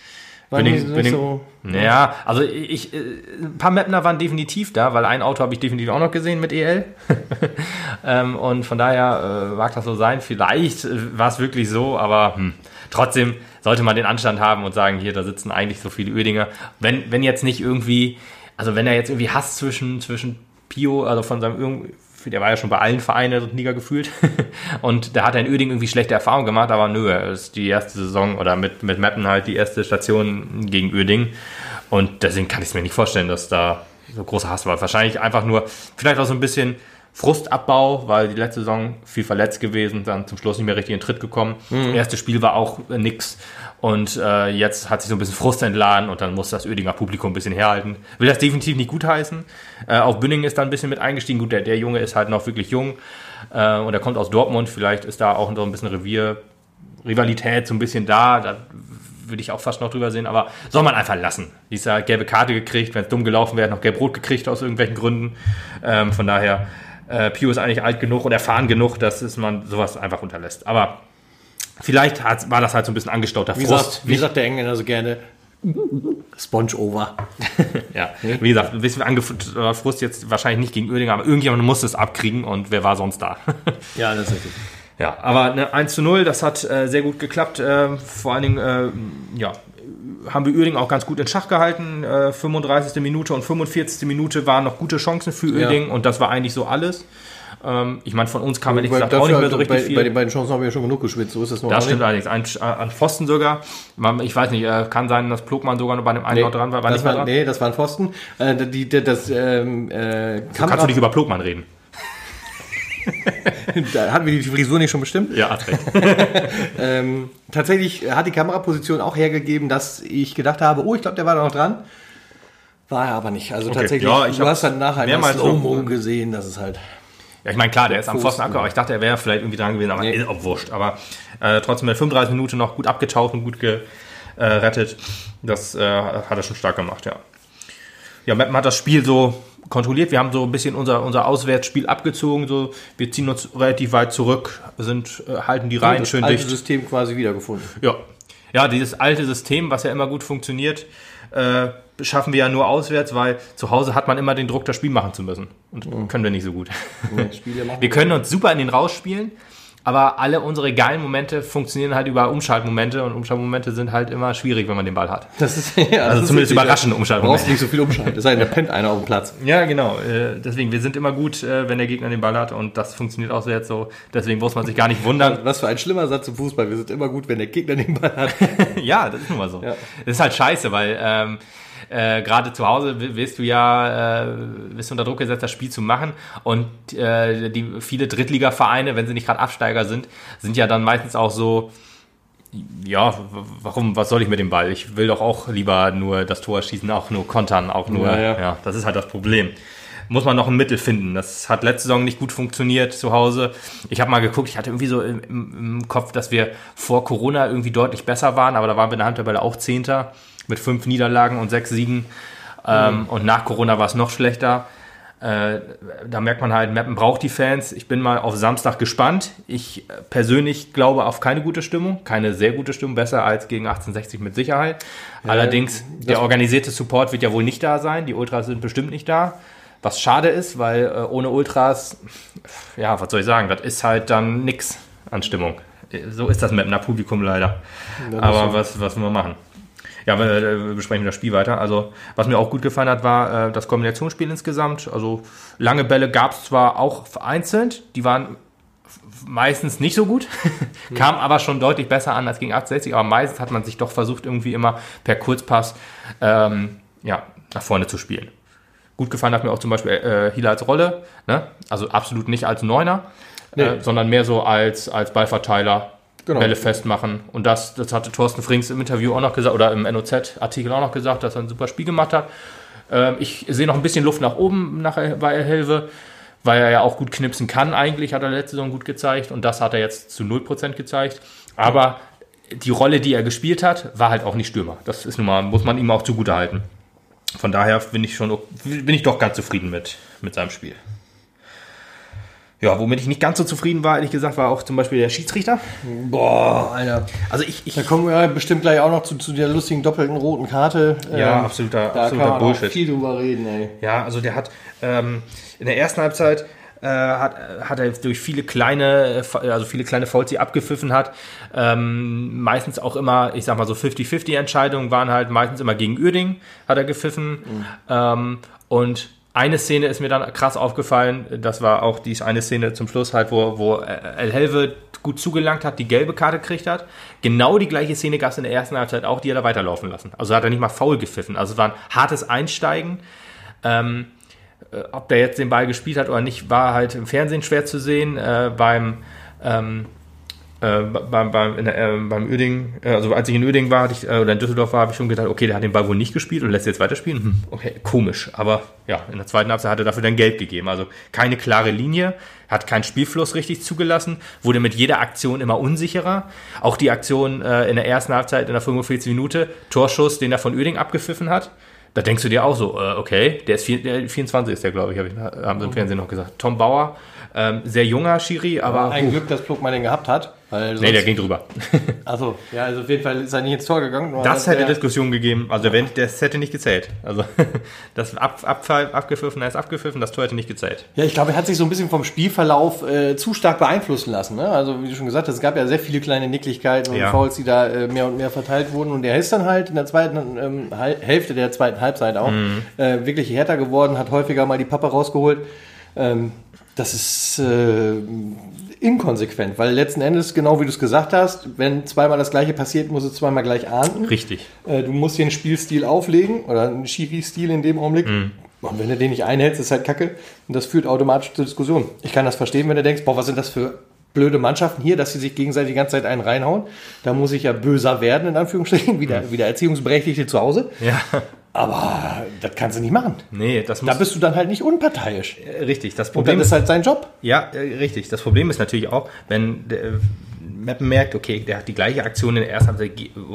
War Bin nicht, ich- nicht bin so. Ja, also ich, äh, ein paar Mapner waren definitiv da, weil ein Auto habe ich definitiv auch noch gesehen mit EL. ähm, und von daher äh, mag das so sein. Vielleicht äh, war es wirklich so, aber hm, trotzdem sollte man den Anstand haben und sagen, hier, da sitzen eigentlich so viele Ödinger. Wenn, wenn jetzt nicht irgendwie, also wenn er jetzt irgendwie Hass zwischen, zwischen Pio, also von seinem irgendwie, der war ja schon bei allen Vereinen und Liga gefühlt. Und da hat er in Öding irgendwie schlechte Erfahrungen gemacht, aber nö, ist die erste Saison oder mit, mit Mappen halt die erste Station gegen Öding. Und deswegen kann ich es mir nicht vorstellen, dass da so großer Hass war. Wahrscheinlich einfach nur, vielleicht auch so ein bisschen Frustabbau, weil die letzte Saison viel verletzt gewesen, dann zum Schluss nicht mehr richtig in den Tritt gekommen. Das erste Spiel war auch äh, nix. Und äh, jetzt hat sich so ein bisschen Frust entladen und dann muss das Ödinger Publikum ein bisschen herhalten. Will das definitiv nicht gutheißen. Äh, auch Bünning ist da ein bisschen mit eingestiegen. Gut, der, der Junge ist halt noch wirklich jung äh, und er kommt aus Dortmund. Vielleicht ist da auch so ein bisschen Revier, Rivalität so ein bisschen da. Da würde ich auch fast noch drüber sehen, aber soll man einfach lassen. Dieser gelbe Karte gekriegt, wenn es dumm gelaufen wäre, noch gelb-rot gekriegt aus irgendwelchen Gründen. Ähm, von daher, äh, Pio ist eigentlich alt genug und erfahren genug, dass es man sowas einfach unterlässt. Aber vielleicht hat, war das halt so ein bisschen angestauter Wie Frust. sagt, wie sagt der Engländer so gerne? Sponge over. Ja, wie gesagt, ein bisschen angefrustet Frust jetzt wahrscheinlich nicht gegen Oerding, aber irgendjemand musste es abkriegen und wer war sonst da? Ja, das ist richtig. Ja, aber eine 1 zu 0, das hat äh, sehr gut geklappt. Äh, vor allen Dingen, äh, ja, haben wir Uerding auch ganz gut in Schach gehalten. Äh, 35. Minute und 45. Minute waren noch gute Chancen für Uerding und das war eigentlich so alles. Ähm, ich meine, von uns kam ehrlich gesagt auch nicht mehr so richtig bei, viel. bei den beiden Chancen haben wir ja schon genug geschwitzt. So ist das noch das stimmt allerdings. Ein, äh, an Pfosten sogar. Ich weiß nicht, äh, kann sein, dass Plogmann sogar noch bei dem einen noch dran war. war das war, dran. nee, das war ein Pfosten. Äh, die, die, das ähm, äh, Kannst du nicht über Plogmann reden? da hatten wir die Frisur nicht schon bestimmt. Ja, hat recht. Ähm, tatsächlich hat die Kameraposition auch hergegeben, dass ich gedacht habe, oh, ich glaube, der war da noch dran. War er aber nicht. Also tatsächlich, Ja, ich du hast dann nachher mehrmals noch- gesehen, dass es halt. Ja, ich meine, klar, der ist am Pfosten abgehauen. Ich dachte, er wäre vielleicht irgendwie dran gewesen, aber Nee. ist auch wurscht. Aber äh, trotzdem mit 35 Minuten noch gut abgetaucht und gut gerettet. Das äh, hat er schon stark gemacht, ja. Ja, Meppen hat das Spiel so kontrolliert. Wir haben so ein bisschen unser, unser Auswärtsspiel abgezogen. So, wir ziehen uns relativ weit zurück, sind, äh, halten die Reihen das schön alte dicht. System quasi wiedergefunden. Ja. ja, dieses alte System, was ja immer gut funktioniert, äh, schaffen wir ja nur auswärts, weil zu Hause hat man immer den Druck, das Spiel machen zu müssen. Und können wir nicht so gut. Machen Wir können uns super in den rausspielen, aber alle unsere geilen Momente funktionieren halt über Umschaltmomente und Umschaltmomente sind halt immer schwierig, wenn man den Ball hat. Das ist, ja, das Also ist zumindest richtig. überraschende Du Umschaltmomente. brauchst nicht so viel umschalten. Es sei denn, da pennt einer auf dem Platz. Ja, genau. Äh, deswegen, wir sind immer gut, äh, wenn der Gegner den Ball hat und das funktioniert auch so jetzt so. Deswegen muss man sich gar nicht wundern. Was für ein schlimmer Satz im Fußball. Wir sind immer gut, wenn der Gegner den Ball hat. ja, das ist nun mal so. Ja. Das ist halt scheiße, weil ähm, äh, gerade zu Hause wi- wirst du ja äh, du unter Druck gesetzt, das Spiel zu machen. Und äh, die viele Drittligavereine, wenn sie nicht gerade Absteiger sind, sind ja dann meistens auch so. Ja, warum, was soll ich mit dem Ball? Ich will doch auch lieber nur das Tor schießen, auch nur kontern, auch nur, Ja, ja, ja. das ist halt das Problem. Muss man noch ein Mittel finden. Das hat letzte Saison nicht gut funktioniert zu Hause. Ich habe mal geguckt, ich hatte irgendwie so im, im, im Kopf, dass wir vor Corona irgendwie deutlich besser waren, aber da waren wir in der Handtabelle auch Zehnter mit fünf Niederlagen und sechs Siegen. Ähm, und nach Corona war es noch schlechter. Äh, da merkt man halt, Meppen braucht die Fans. Ich bin mal auf Samstag gespannt. Ich äh, persönlich glaube auf keine gute Stimmung, keine sehr gute Stimmung, besser als gegen 1860 mit Sicherheit. Allerdings, der organisierte Support wird ja wohl nicht da sein. Die Ultras sind bestimmt nicht da. Was schade ist, weil äh, ohne Ultras, ja, was soll ich sagen, das ist halt dann nix an Stimmung. Äh, So ist das Mappener Publikum leider. Aber was, was man machen? Ja, wir, äh, wir besprechen das Spiel weiter. Also, was mir auch gut gefallen hat, war äh, das Kombinationsspiel insgesamt. Also, lange Bälle gab es zwar auch vereinzelt, die waren meistens nicht so gut, kam aber schon deutlich besser an als gegen 1860, aber meistens hat man sich doch versucht, irgendwie immer per Kurzpass ähm, ja, nach vorne zu spielen. Gut gefallen hat mir auch zum Beispiel äh, Hila als Rolle, ne? also absolut nicht als Neuner, äh, sondern mehr so als, als Ballverteiler, Genau. Bälle festmachen. Und das, das hatte Thorsten Frings im Interview auch noch gesagt, oder im NOZ-Artikel auch noch gesagt, dass er ein super Spiel gemacht hat. Ähm, ich sehe noch ein bisschen Luft nach oben nach, bei Helve, weil er ja auch gut knipsen kann eigentlich, hat er letzte Saison gut gezeigt. Und das hat er jetzt zu 0% gezeigt. Aber die Rolle, die er gespielt hat, war halt auch nicht Stürmer. Das ist nun mal, muss man ihm auch zugute halten. Von daher bin ich schon, bin ich doch ganz zufrieden mit, mit seinem Spiel. Ja, womit ich nicht ganz so zufrieden war, ehrlich gesagt, war auch zum Beispiel der Schiedsrichter. Boah, Alter. Also ich, ich Da kommen wir bestimmt gleich auch noch zu, zu der lustigen doppelten roten Karte. ja, Ähm, absoluter, Da absoluter kann man Bullshit. auch viel drüber reden, ey. Ja, also der hat ähm, in der ersten Halbzeit äh, hat, hat er durch viele kleine, äh, also viele kleine Fouls, die abgepfiffen hat, ähm, meistens auch immer, ich sag mal so 50-50 Entscheidungen waren halt meistens immer gegen Uerding hat er gepfiffen ähm, und eine Szene ist mir dann krass aufgefallen, das war auch die eine Szene zum Schluss halt, wo, wo El Helve gut zugelangt hat, die gelbe Karte gekriegt hat. Genau die gleiche Szene gab es in der ersten Halbzeit auch, die hat er weiterlaufen lassen. Also hat er nicht mal faul gepfiffen. Also es war ein hartes Einsteigen. Ähm, äh, ob der jetzt den Ball gespielt hat oder nicht, war halt im Fernsehen schwer zu sehen. Äh, beim ähm, äh, beim, beim, in äh, beim Uerdingen, äh, also als ich in Uerdingen war, ich, äh, oder in Düsseldorf war, habe ich schon gedacht, okay, der hat den Ball wohl nicht gespielt und lässt jetzt weiterspielen. Hm, okay, komisch. Aber ja, in der zweiten Halbzeit hat er dafür dann Geld gegeben. Also keine klare Linie, hat keinen Spielfluss richtig zugelassen, wurde mit jeder Aktion immer unsicherer. Auch die Aktion äh, in der ersten Halbzeit in der 45 Minute, Torschuss, den er von Uerdingen abgepfiffen hat. Da denkst du dir auch so, okay, der ist vier, der 24 ist der, glaube ich, hab ich, haben sie im Fernsehen noch gesagt. Tom Bauer, ähm, sehr junger Schiri, aber Ein Glück, dass Plug mal den gehabt hat. Weil nee, der ging drüber. Achso, ja, also auf jeden Fall ist er nicht ins Tor gegangen. Das hätte Diskussion gegeben. Also wenn, das hätte nicht gezählt. Also das Ab, Abfall, abgepfiffen, er ist abgepfiffen, das Tor hätte nicht gezählt. Ja, ich glaube, er hat sich so ein bisschen vom Spielverlauf äh, zu stark beeinflussen lassen. Ne? Also wie du schon gesagt hast, es gab ja sehr viele kleine Nicklichkeiten und Ja. Fouls, die da äh, mehr und mehr verteilt wurden. Und er ist dann halt in der zweiten ähm, Hälfte der zweiten Halbzeit auch Mhm. äh, wirklich härter geworden, hat häufiger mal die Pappe rausgeholt. Ähm, das ist äh, inkonsequent, weil letzten Endes, genau wie du es gesagt hast, wenn zweimal das gleiche passiert, muss es zweimal gleich ahnden. Richtig. Äh, du musst hier einen Spielstil auflegen oder einen Schiri-Stil in dem Augenblick. Mhm. Und wenn du den nicht einhältst, ist halt kacke. Und das führt automatisch zur Diskussion. Ich kann das verstehen, wenn du denkst, boah, was sind das für blöde Mannschaften hier, dass sie sich gegenseitig die ganze Zeit einen reinhauen. Da muss ich ja böser werden, in Anführungsstrichen, wie der, wie der Erziehungsberechtigte zu Hause. Ja. Aber das kannst du nicht machen. Nee, das Da muss. bist du dann halt nicht unparteiisch. äh, richtig. Das Und Problem dann ist halt sein Job. Ja, äh, richtig. Das Problem ist natürlich auch, wenn der äh, Meppen merkt, okay, der hat die gleiche Aktion in der ersten Halbzeit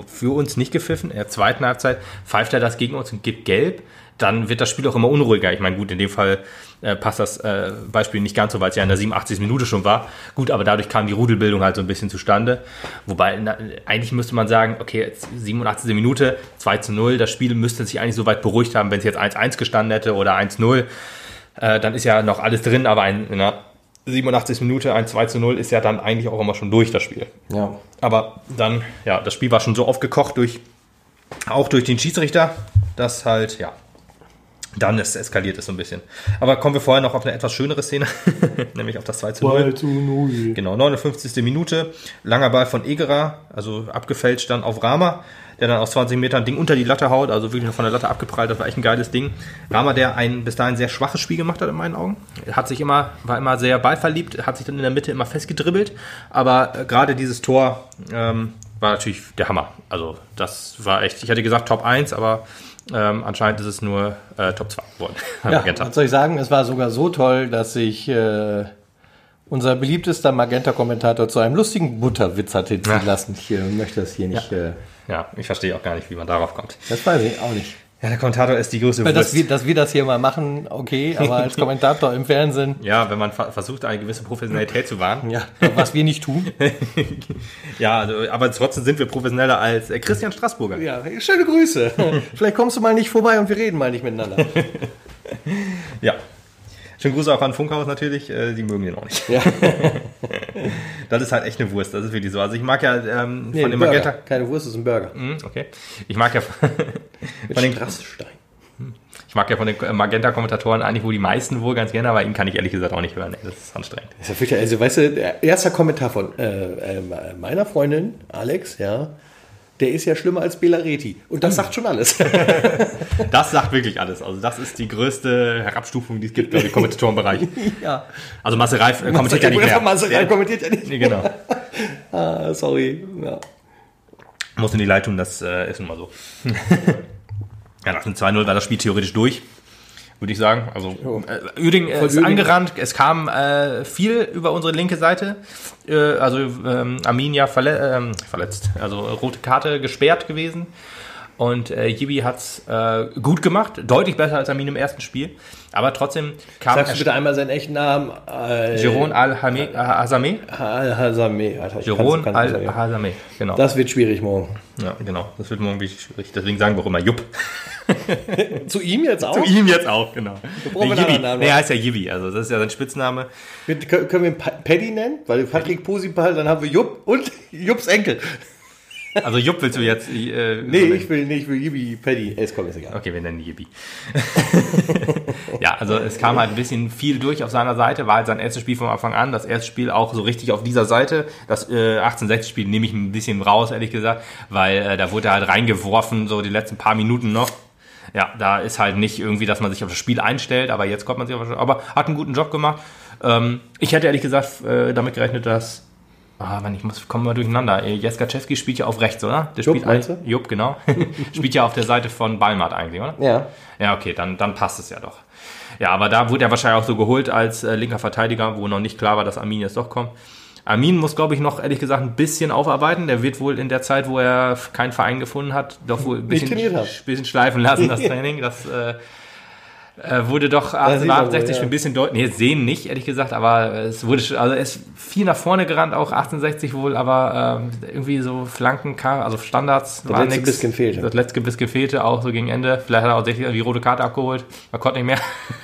für uns nicht gepfiffen, in der zweiten Halbzeit pfeift er das gegen uns und gibt gelb, dann wird das Spiel auch immer unruhiger. Ich meine, gut, in dem Fall äh, passt das äh, Beispiel nicht ganz so, weil es ja in der 87. Minute schon war. Gut, aber dadurch kam die Rudelbildung halt so ein bisschen zustande. Wobei, na, eigentlich müsste man sagen, okay, jetzt 87. Minute, 2 zu 0, das Spiel müsste sich eigentlich so weit beruhigt haben, wenn es jetzt 1-1 gestanden hätte oder 1-0 äh, dann ist ja noch alles drin, aber ein, in der 87. Minute ein 2 zu 0 ist ja dann eigentlich auch immer schon durch das Spiel. Ja. Aber dann, ja, das Spiel war schon so aufgekocht durch, auch durch den Schiedsrichter, dass halt, ja, dann ist eskaliert es so ein bisschen. Aber kommen wir vorher noch auf eine etwas schönere Szene, nämlich auf das 2 zu 0. zu 0. Genau, 59. Minute, langer Ball von Egerer, also abgefälscht dann auf Rama, der dann aus 20 Metern ein Ding unter die Latte haut, also wirklich noch von der Latte abgeprallt, das war echt ein geiles Ding. Rama, der ein bis dahin sehr schwaches Spiel gemacht hat in meinen Augen, hat sich immer, war immer sehr ballverliebt, hat sich dann in der Mitte immer festgedribbelt, aber äh, gerade dieses Tor ähm, war natürlich der Hammer. Also das war echt, ich hätte gesagt Top 1, aber ähm, anscheinend ist es nur äh, Top 2 geworden. Ja, was soll ich sagen? Es war sogar so toll, dass sich äh, unser beliebtester Magenta-Kommentator zu einem lustigen Butterwitz hat hinziehen Ja. lassen. Ich äh, möchte das hier nicht. Äh, ja, ich verstehe auch gar nicht, wie man darauf kommt. das weiß ich auch nicht. Ja, der Kommentator ist die größte Weil Dass Wurst. wir, dass wir das hier mal machen, okay, aber als Kommentator im Fernsehen, Ja, wenn man ver versucht, eine gewisse Professionalität zu wahren. ja, was wir nicht tun. Ja, also, aber trotzdem sind wir professioneller als äh, Christian Straßburger. Ja, schöne Grüße. Vielleicht kommst du mal nicht vorbei und wir reden mal nicht miteinander. Ja. Schönen Gruß auch an Funkhaus natürlich, äh, die mögen den auch nicht. Ja. Das ist halt echt eine Wurst, das ist wirklich so. Also ich mag ja ähm, Nee, von dem Burger. Magenta. Keine Wurst, ist ein Burger. Hm, okay. Ich mag ja von den, Strassstein. ich mag ja von den Magenta-Kommentatoren eigentlich wohl die meisten wohl ganz gerne, aber ihn kann ich ehrlich gesagt auch nicht hören. Das ist anstrengend. Das ist ja. Also, weißt du, der erste Kommentar von äh, äh, meiner Freundin, Alex, ja, der ist ja schlimmer als Belareti. Und das sagt schon alles. Das sagt wirklich alles. Also das ist die größte Herabstufung, die es gibt, im Kommentatorenbereich. ja. Also Marcel Reif äh, kommentiert ja nicht mehr. Marcel Reif kommentiert ja nicht. Nee, genau. Ah, sorry. Ja. Muss in die Leitung, das äh, ist nun mal so. ja, nach dem 2-0 war das Spiel theoretisch durch, würde ich sagen. Also äh, Uerdingen äh, ist Uerdingen. angerannt, es kam äh, viel über unsere linke Seite. Äh, also ähm, Arminia verle ähm, verletzt, also rote Karte gesperrt gewesen. Und äh, Jibi hat's äh, gut gemacht, deutlich besser als Armin im ersten Spiel. Aber trotzdem kam Sagst du bitte einmal seinen echten Namen? Äh, Jeroen Al-Hazameh. Al-Hazameh. Alter. Al-Hazameh, genau. Das wird schwierig morgen. ja, genau. Das wird morgen wirklich schwierig. Deswegen sagen wir auch immer Jupp. Zu ihm jetzt auch? Zu ihm jetzt auch, genau. einen Yibi. Namen. Nee, er heißt ja Yibi, also das ist ja sein Spitzname. Mit, können wir ihn Pa- Paddy nennen? Weil Patrick Posipal, dann haben wir Jupp und Jupps Enkel. Also Jupp willst du jetzt... Äh, Nee, so ich will nicht, ich will Yibi Paddy. Es kommt, ist egal. Okay, wir nennen Yibi. ja, also es kam halt ein bisschen viel durch auf seiner Seite, war halt sein erstes Spiel vom Anfang an, das erste Spiel auch so richtig auf dieser Seite. Das äh, 1860-Spiel nehme ich ein bisschen raus, ehrlich gesagt, weil äh, da wurde er halt reingeworfen, so die letzten paar Minuten noch. Ja, da ist halt nicht irgendwie, dass man sich auf das Spiel einstellt, aber jetzt kommt man sich auf das Spiel. Aber hat einen guten Job gemacht. Ähm, ich hätte ehrlich gesagt äh, damit gerechnet, dass Ah, Mann, ich muss, kommen wir durcheinander. Äh, Jeskaczewski spielt ja auf rechts, oder? Der Jupp, spielt meinst du? Jupp, genau. spielt ja auf der Seite von Balmart eigentlich, oder? Ja. Ja, okay, dann, dann passt es ja doch. Ja, aber da wurde er wahrscheinlich auch so geholt als äh, linker Verteidiger, wo noch nicht klar war, dass Armin jetzt doch kommt. Armin muss, glaube ich, noch ehrlich gesagt ein bisschen aufarbeiten. Der wird wohl in der Zeit, wo er keinen Verein gefunden hat, doch wohl ein bisschen, bisschen schleifen lassen, das Training. Das äh, äh, wurde doch sieht man 1868 wohl, ja. ein bisschen deutlich. Nee, sehen nicht, ehrlich gesagt, aber es wurde schon, also er ist viel nach vorne gerannt, auch 1860 wohl, aber ähm, irgendwie so Flanken, also Standards Das war letzte nix. bisschen fehlte. Das letzte bisschen fehlte, auch so gegen Ende. Vielleicht hat er auch die rote Karte abgeholt. Man konnte nicht mehr.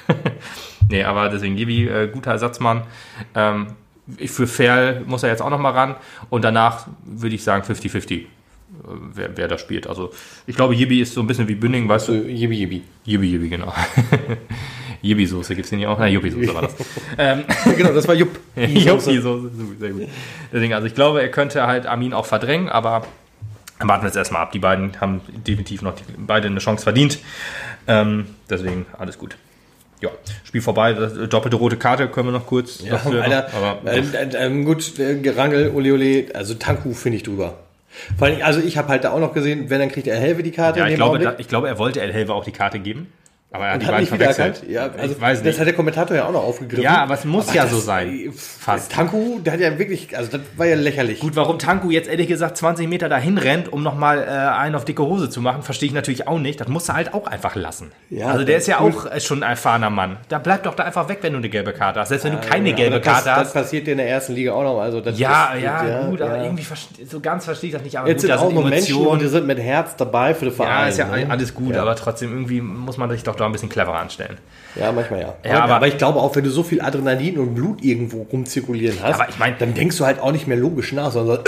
nee, aber deswegen Gibi, äh, guter Ersatzmann. Ähm, für Ferl muss er jetzt auch noch mal ran. Und danach würde ich sagen 50-50, äh, wer, wer da spielt. Also ich glaube, Jibi ist so ein bisschen wie Bünding, weißt du? jibi, jibi. Jibi, Jibi, genau. Jibi-Soße gibt es nicht auch? Na, Juppie-Soße war das. genau, das war Jupp. Juppie-Soße, sehr gut. Deswegen, also ich glaube, er könnte halt Armin auch verdrängen, aber warten wir jetzt erstmal ab. Die beiden haben definitiv noch die, beide eine Chance verdient. Ähm, deswegen alles gut. Ja, Spiel vorbei. Das, äh, doppelte rote Karte können wir noch kurz. Ja, Alter, noch, aber äh, äh, äh, gut, äh, Gerangel, ole ole, also Tanku finde ich drüber. Vor allem, also ich habe halt da auch noch gesehen, wenn dann kriegt er Helve die Karte ja, ich glaube, da, ich glaube, er wollte El Helve auch die Karte geben. Aber er hat die beiden verwechselt. Ja, also ich weiß Das nicht. hat der Kommentator ja auch noch aufgegriffen. Ja, aber es muss ja so das- sein. Fast. Tanku, der hat ja wirklich, also das war ja lächerlich. Gut, warum Tanku jetzt ehrlich gesagt 20 Meter dahin rennt, um nochmal äh, einen auf dicke Hose zu machen, verstehe ich natürlich auch nicht. Das musst du halt auch einfach lassen. Ja, also der ist ja auch äh, schon ein erfahrener Mann. Da bleib doch da einfach weg, wenn du eine gelbe Karte hast. Selbst wenn du keine Ja, gelbe aber das, Karte das hast. passiert dir in der ersten Liga auch noch. Also das ja, ist- ja, gut, aber irgendwie so ganz verstehe ich das nicht. Aber Jetzt gut, sind auch noch Menschen und die sind mit Herz dabei für den Verein. Ja, ist ja ne? alles gut, aber trotzdem irgendwie muss man sich doch da ein bisschen cleverer anstellen. Ja, manchmal ja. Ja, aber, aber- ich glaube auch, wenn du so viel Adrenalin und Blut irgendwo rumzirkulieren hast, aber ich mein- dann denkst du halt auch nicht mehr logisch nach, sondern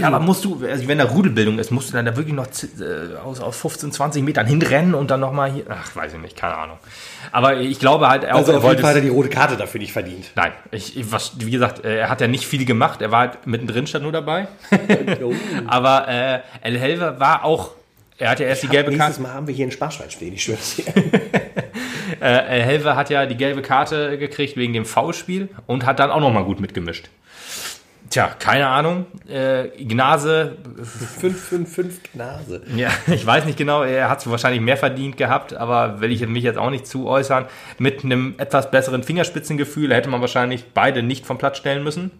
Ja, aber musst du, also wenn da Rudelbildung ist, musst du dann da wirklich noch äh, aus, aus 15, 20 Metern hinrennen und dann nochmal hier. Ach, weiß ich nicht, keine Ahnung. Aber ich glaube halt, er, also auf jeden wollte Fall hat er die rote Karte dafür nicht verdient. Nein, ich, ich, was, wie gesagt, äh, er hat ja nicht viel gemacht. Er war halt mittendrin, stand nur dabei. Aber äh, El Helve war auch. Er hat ja erst die gelbe Nächstes Karte. Mal haben wir hier ein Sparschwein stehen, ich schwör's dir. Äh, El Helve hat ja die gelbe Karte gekriegt wegen dem Foulspiel und hat dann auch nochmal gut mitgemischt. Tja, keine Ahnung. Äh, Gnase, 555 Nase. ja, ich weiß nicht genau, er hat es wahrscheinlich mehr verdient gehabt, aber will ich mich jetzt auch nicht zu äußern. Mit einem etwas besseren Fingerspitzengefühl hätte man wahrscheinlich beide nicht vom Platz stellen müssen.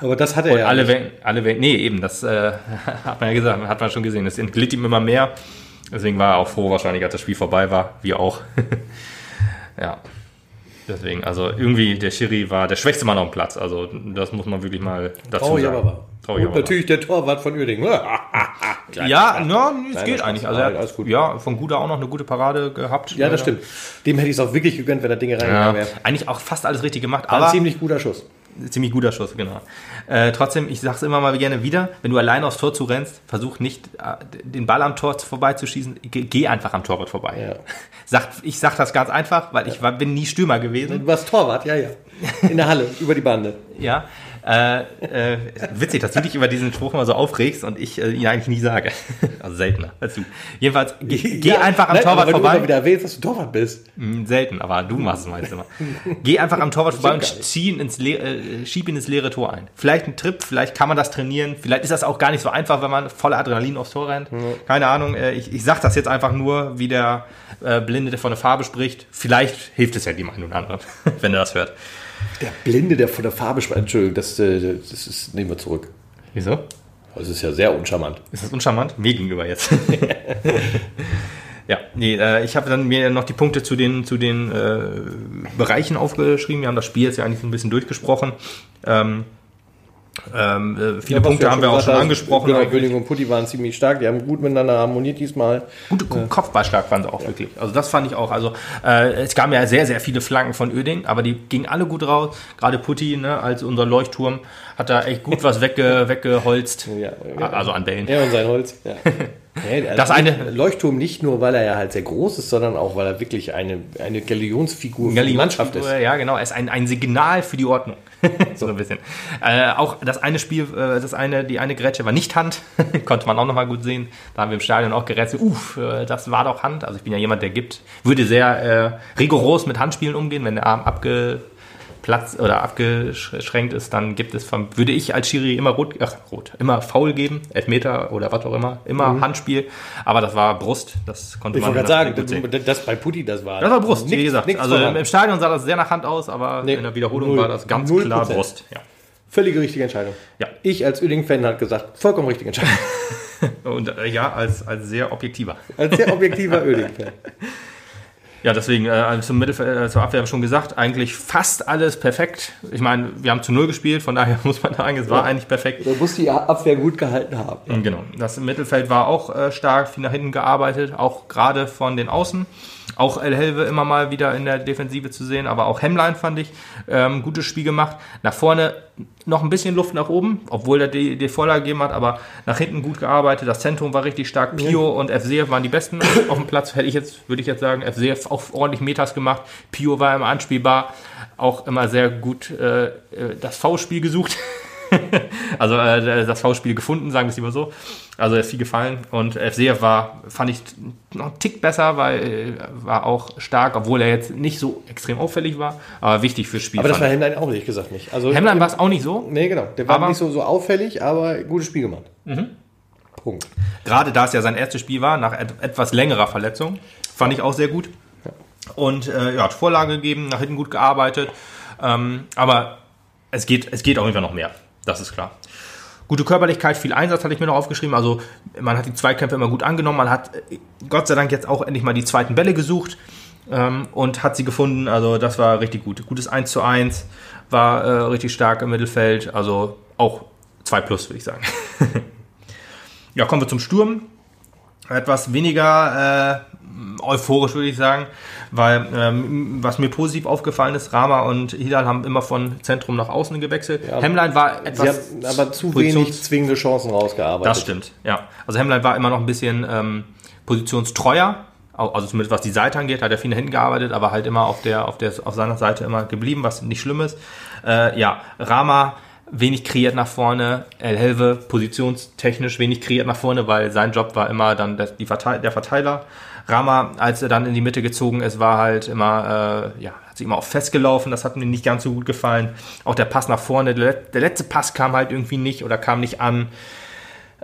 Aber das hat er Und ja. alle, nicht. Alle, nee, eben, das äh, hat man ja gesagt, hat man schon gesehen. Es entglitt ihm immer mehr. Deswegen war er auch froh wahrscheinlich, als das Spiel vorbei war. Wir auch. ja. Deswegen, also irgendwie, der Schiri war der schwächste Mann auf dem Platz. Also, das muss man wirklich mal dazu Traurig sagen. aber. Traurig Und aber natürlich der Torwart von Uerdingen. Ja, ja, es geht eigentlich. Also, er hat, gut. ja, von Guda auch noch eine gute Parade gehabt. Ja, das stimmt. Dem hätte ich es auch wirklich gegönnt, wenn er Dinge Ja, reingegangen wäre. eigentlich auch fast alles richtig gemacht. War aber ein ziemlich guter Schuss. Ziemlich guter Schuss, genau. Äh, trotzdem, ich sag's immer mal gerne wieder, wenn du allein aufs Tor zurennst, versuch nicht, äh, den Ball am Tor vorbeizuschießen, Ge- geh einfach am Torwart vorbei. Ja. Sagt, ich sag das ganz einfach, weil ich war, bin nie Stürmer gewesen. Du warst Torwart, ja, ja. In der Halle, über die Bande. Ja. Äh, äh, witzig, dass du dich über diesen Spruch immer so aufregst und ich äh, ihn eigentlich nie sage. Also seltener als du. Jedenfalls, geh, geh Ja, einfach am nein, Torwart aber wenn vorbei. du immer wieder erwähnst, dass du Torwart bist. Hm, Selten, aber du machst es meist immer. Geh einfach am Torwart vorbei und zieh ihn ins Le äh, schieb ihn ins leere Tor ein. Vielleicht ein Trip, vielleicht kann man das trainieren, vielleicht ist das auch gar nicht so einfach, wenn man voller Adrenalin aufs Tor rennt. Keine Ahnung, äh, ich, ich sag das jetzt einfach nur, wie der äh, Blinde, der von der Farbe spricht. Vielleicht hilft es ja dem einen oder anderen, wenn er das hört. Der Blinde, der von der Farbe spricht. Entschuldigung, das, äh, das ist, nehmen wir zurück. Wieso? Das ist ja sehr uncharmant. Ist das uncharmant? Mir gegenüber jetzt. ja, nee, äh, ich habe dann mir noch die Punkte zu den, zu den äh, Bereichen aufgeschrieben. Wir haben das Spiel jetzt ja eigentlich so ein bisschen durchgesprochen. Ähm, ähm, äh, viele Ja, Punkte haben wir auch schon angesprochen. Genau. Böning und Putti waren ziemlich stark. Die haben gut miteinander harmoniert diesmal. Gute Kopfballstark waren sie auch wirklich. Also das fand ich auch. Also äh, es gab ja sehr, sehr viele Flanken von Öding, aber die gingen alle gut raus. Gerade Putti, ne, als unser Leuchtturm, hat da echt gut was wegge weggeholzt. Ja, ja. Also an Bällen. Ja, und sein Holz. Ja. Ja, also Das eine- Leuchtturm nicht nur, weil er ja halt sehr groß ist, sondern auch, weil er wirklich eine, eine Galionsfigur für die Mannschaft ist. Ja, genau. Er ist ein, ein Signal für die Ordnung. so ein bisschen. Äh, auch das eine Spiel, äh, das eine, die eine Grätsche war nicht Hand. Konnte man auch nochmal gut sehen. Da haben wir im Stadion auch gerätselt. Uff, äh, das war doch Hand. Also ich bin ja jemand, der gibt, würde sehr äh, rigoros mit Handspielen umgehen, wenn der Arm abge Platz oder abgeschränkt ist, dann gibt es, vom, würde ich als Schiri immer rot, ach, rot, immer faul geben, Elfmeter oder was auch immer, immer Handspiel. Aber das war Brust, das konnte Ich man wollte gerade gut sehen. sagen, das, das bei Putti, das war. Das war Brust, wie nix- gesagt. nix also von im, Stadion sah das sehr nach Hand aus, aber Nee, in der Wiederholung null. war das ganz Null klar Prozent. Brust. Ja. Völlige richtige Entscheidung. Ja. Ich als Uerdingen-Fan hat gesagt, vollkommen richtige Entscheidung. Und äh, ja, als, als sehr objektiver. Als sehr objektiver Uerdingen-Fan. Ja, deswegen äh, zum Mittelfeld, äh, zur Abwehr haben wir schon gesagt, eigentlich fast alles perfekt. Ich meine, wir haben zu Null gespielt, von daher muss man sagen, es war eigentlich perfekt. Da muss die Abwehr gut gehalten haben. Mhm, Genau. Das Mittelfeld war auch äh, stark, viel nach hinten gearbeitet, auch gerade von den Außen. Auch El Helve immer mal wieder in der Defensive zu sehen, aber auch Hemline fand ich ähm, gutes Spiel gemacht. Nach vorne noch ein bisschen Luft nach oben, obwohl er die, die Vorlage gegeben hat, aber nach hinten gut gearbeitet. Das Zentrum war richtig stark. Pio und FCF waren die besten auf dem Platz, hätte ich jetzt, würde ich jetzt sagen. FCF auch ordentlich Metas gemacht. Pio war immer anspielbar, auch immer sehr gut äh, äh, das V-Spiel gesucht. also äh, das V-Spiel gefunden, sagen wir es lieber so. Also er ist viel gefallen und FCF war, fand ich noch einen Tick besser, weil äh, war auch stark, obwohl er jetzt nicht so extrem auffällig war, aber wichtig fürs Spiel. Aber das war. Hemlein auch ehrlich gesagt nicht. Also, Hemlein war es auch nicht so. Nee, genau. Der war nicht so, so auffällig, aber gutes Spiel gemacht. Punkt. Gerade da es ja sein erstes Spiel war, nach et etwas längerer Verletzung, fand ich auch sehr gut. Und äh, ja, hat Vorlage gegeben, nach hinten gut gearbeitet. Ähm, aber es geht, es geht auf jeden Fall noch mehr. Das ist klar. Gute Körperlichkeit, viel Einsatz hatte ich mir noch aufgeschrieben. Also man hat die Zweikämpfe immer gut angenommen. Man hat Gott sei Dank jetzt auch endlich mal die zweiten Bälle gesucht ähm, und hat sie gefunden. Also das war richtig gut. Gutes 1 zu 1, war äh, richtig stark im Mittelfeld. Also auch 2 plus, würde ich sagen. ja, kommen wir zum Sturm. Etwas weniger äh, euphorisch, würde ich sagen, weil ähm, was mir positiv aufgefallen ist, Rama und Hilal haben immer von Zentrum nach außen gewechselt. Ja. Hemlein war Sie etwas haben aber zu wenig zwingende Chancen rausgearbeitet. das stimmt, ja. Also Hemlein war immer noch ein bisschen ähm, positionstreuer, also zumindest was die Seite angeht, hat er viel nach hinten gearbeitet, aber halt immer auf der, auf der, auf seiner Seite immer geblieben, was nicht schlimm ist. Äh, ja, Rama wenig kreiert nach vorne, El Helve positionstechnisch wenig kreiert nach vorne, weil sein Job war immer dann der, die Verteil der Verteiler. Rama, als er dann in die Mitte gezogen ist, war halt immer, äh, ja, hat sich immer auch festgelaufen, das hat mir nicht ganz so gut gefallen. Auch der Pass nach vorne, der, der letzte Pass kam halt irgendwie nicht oder kam nicht an.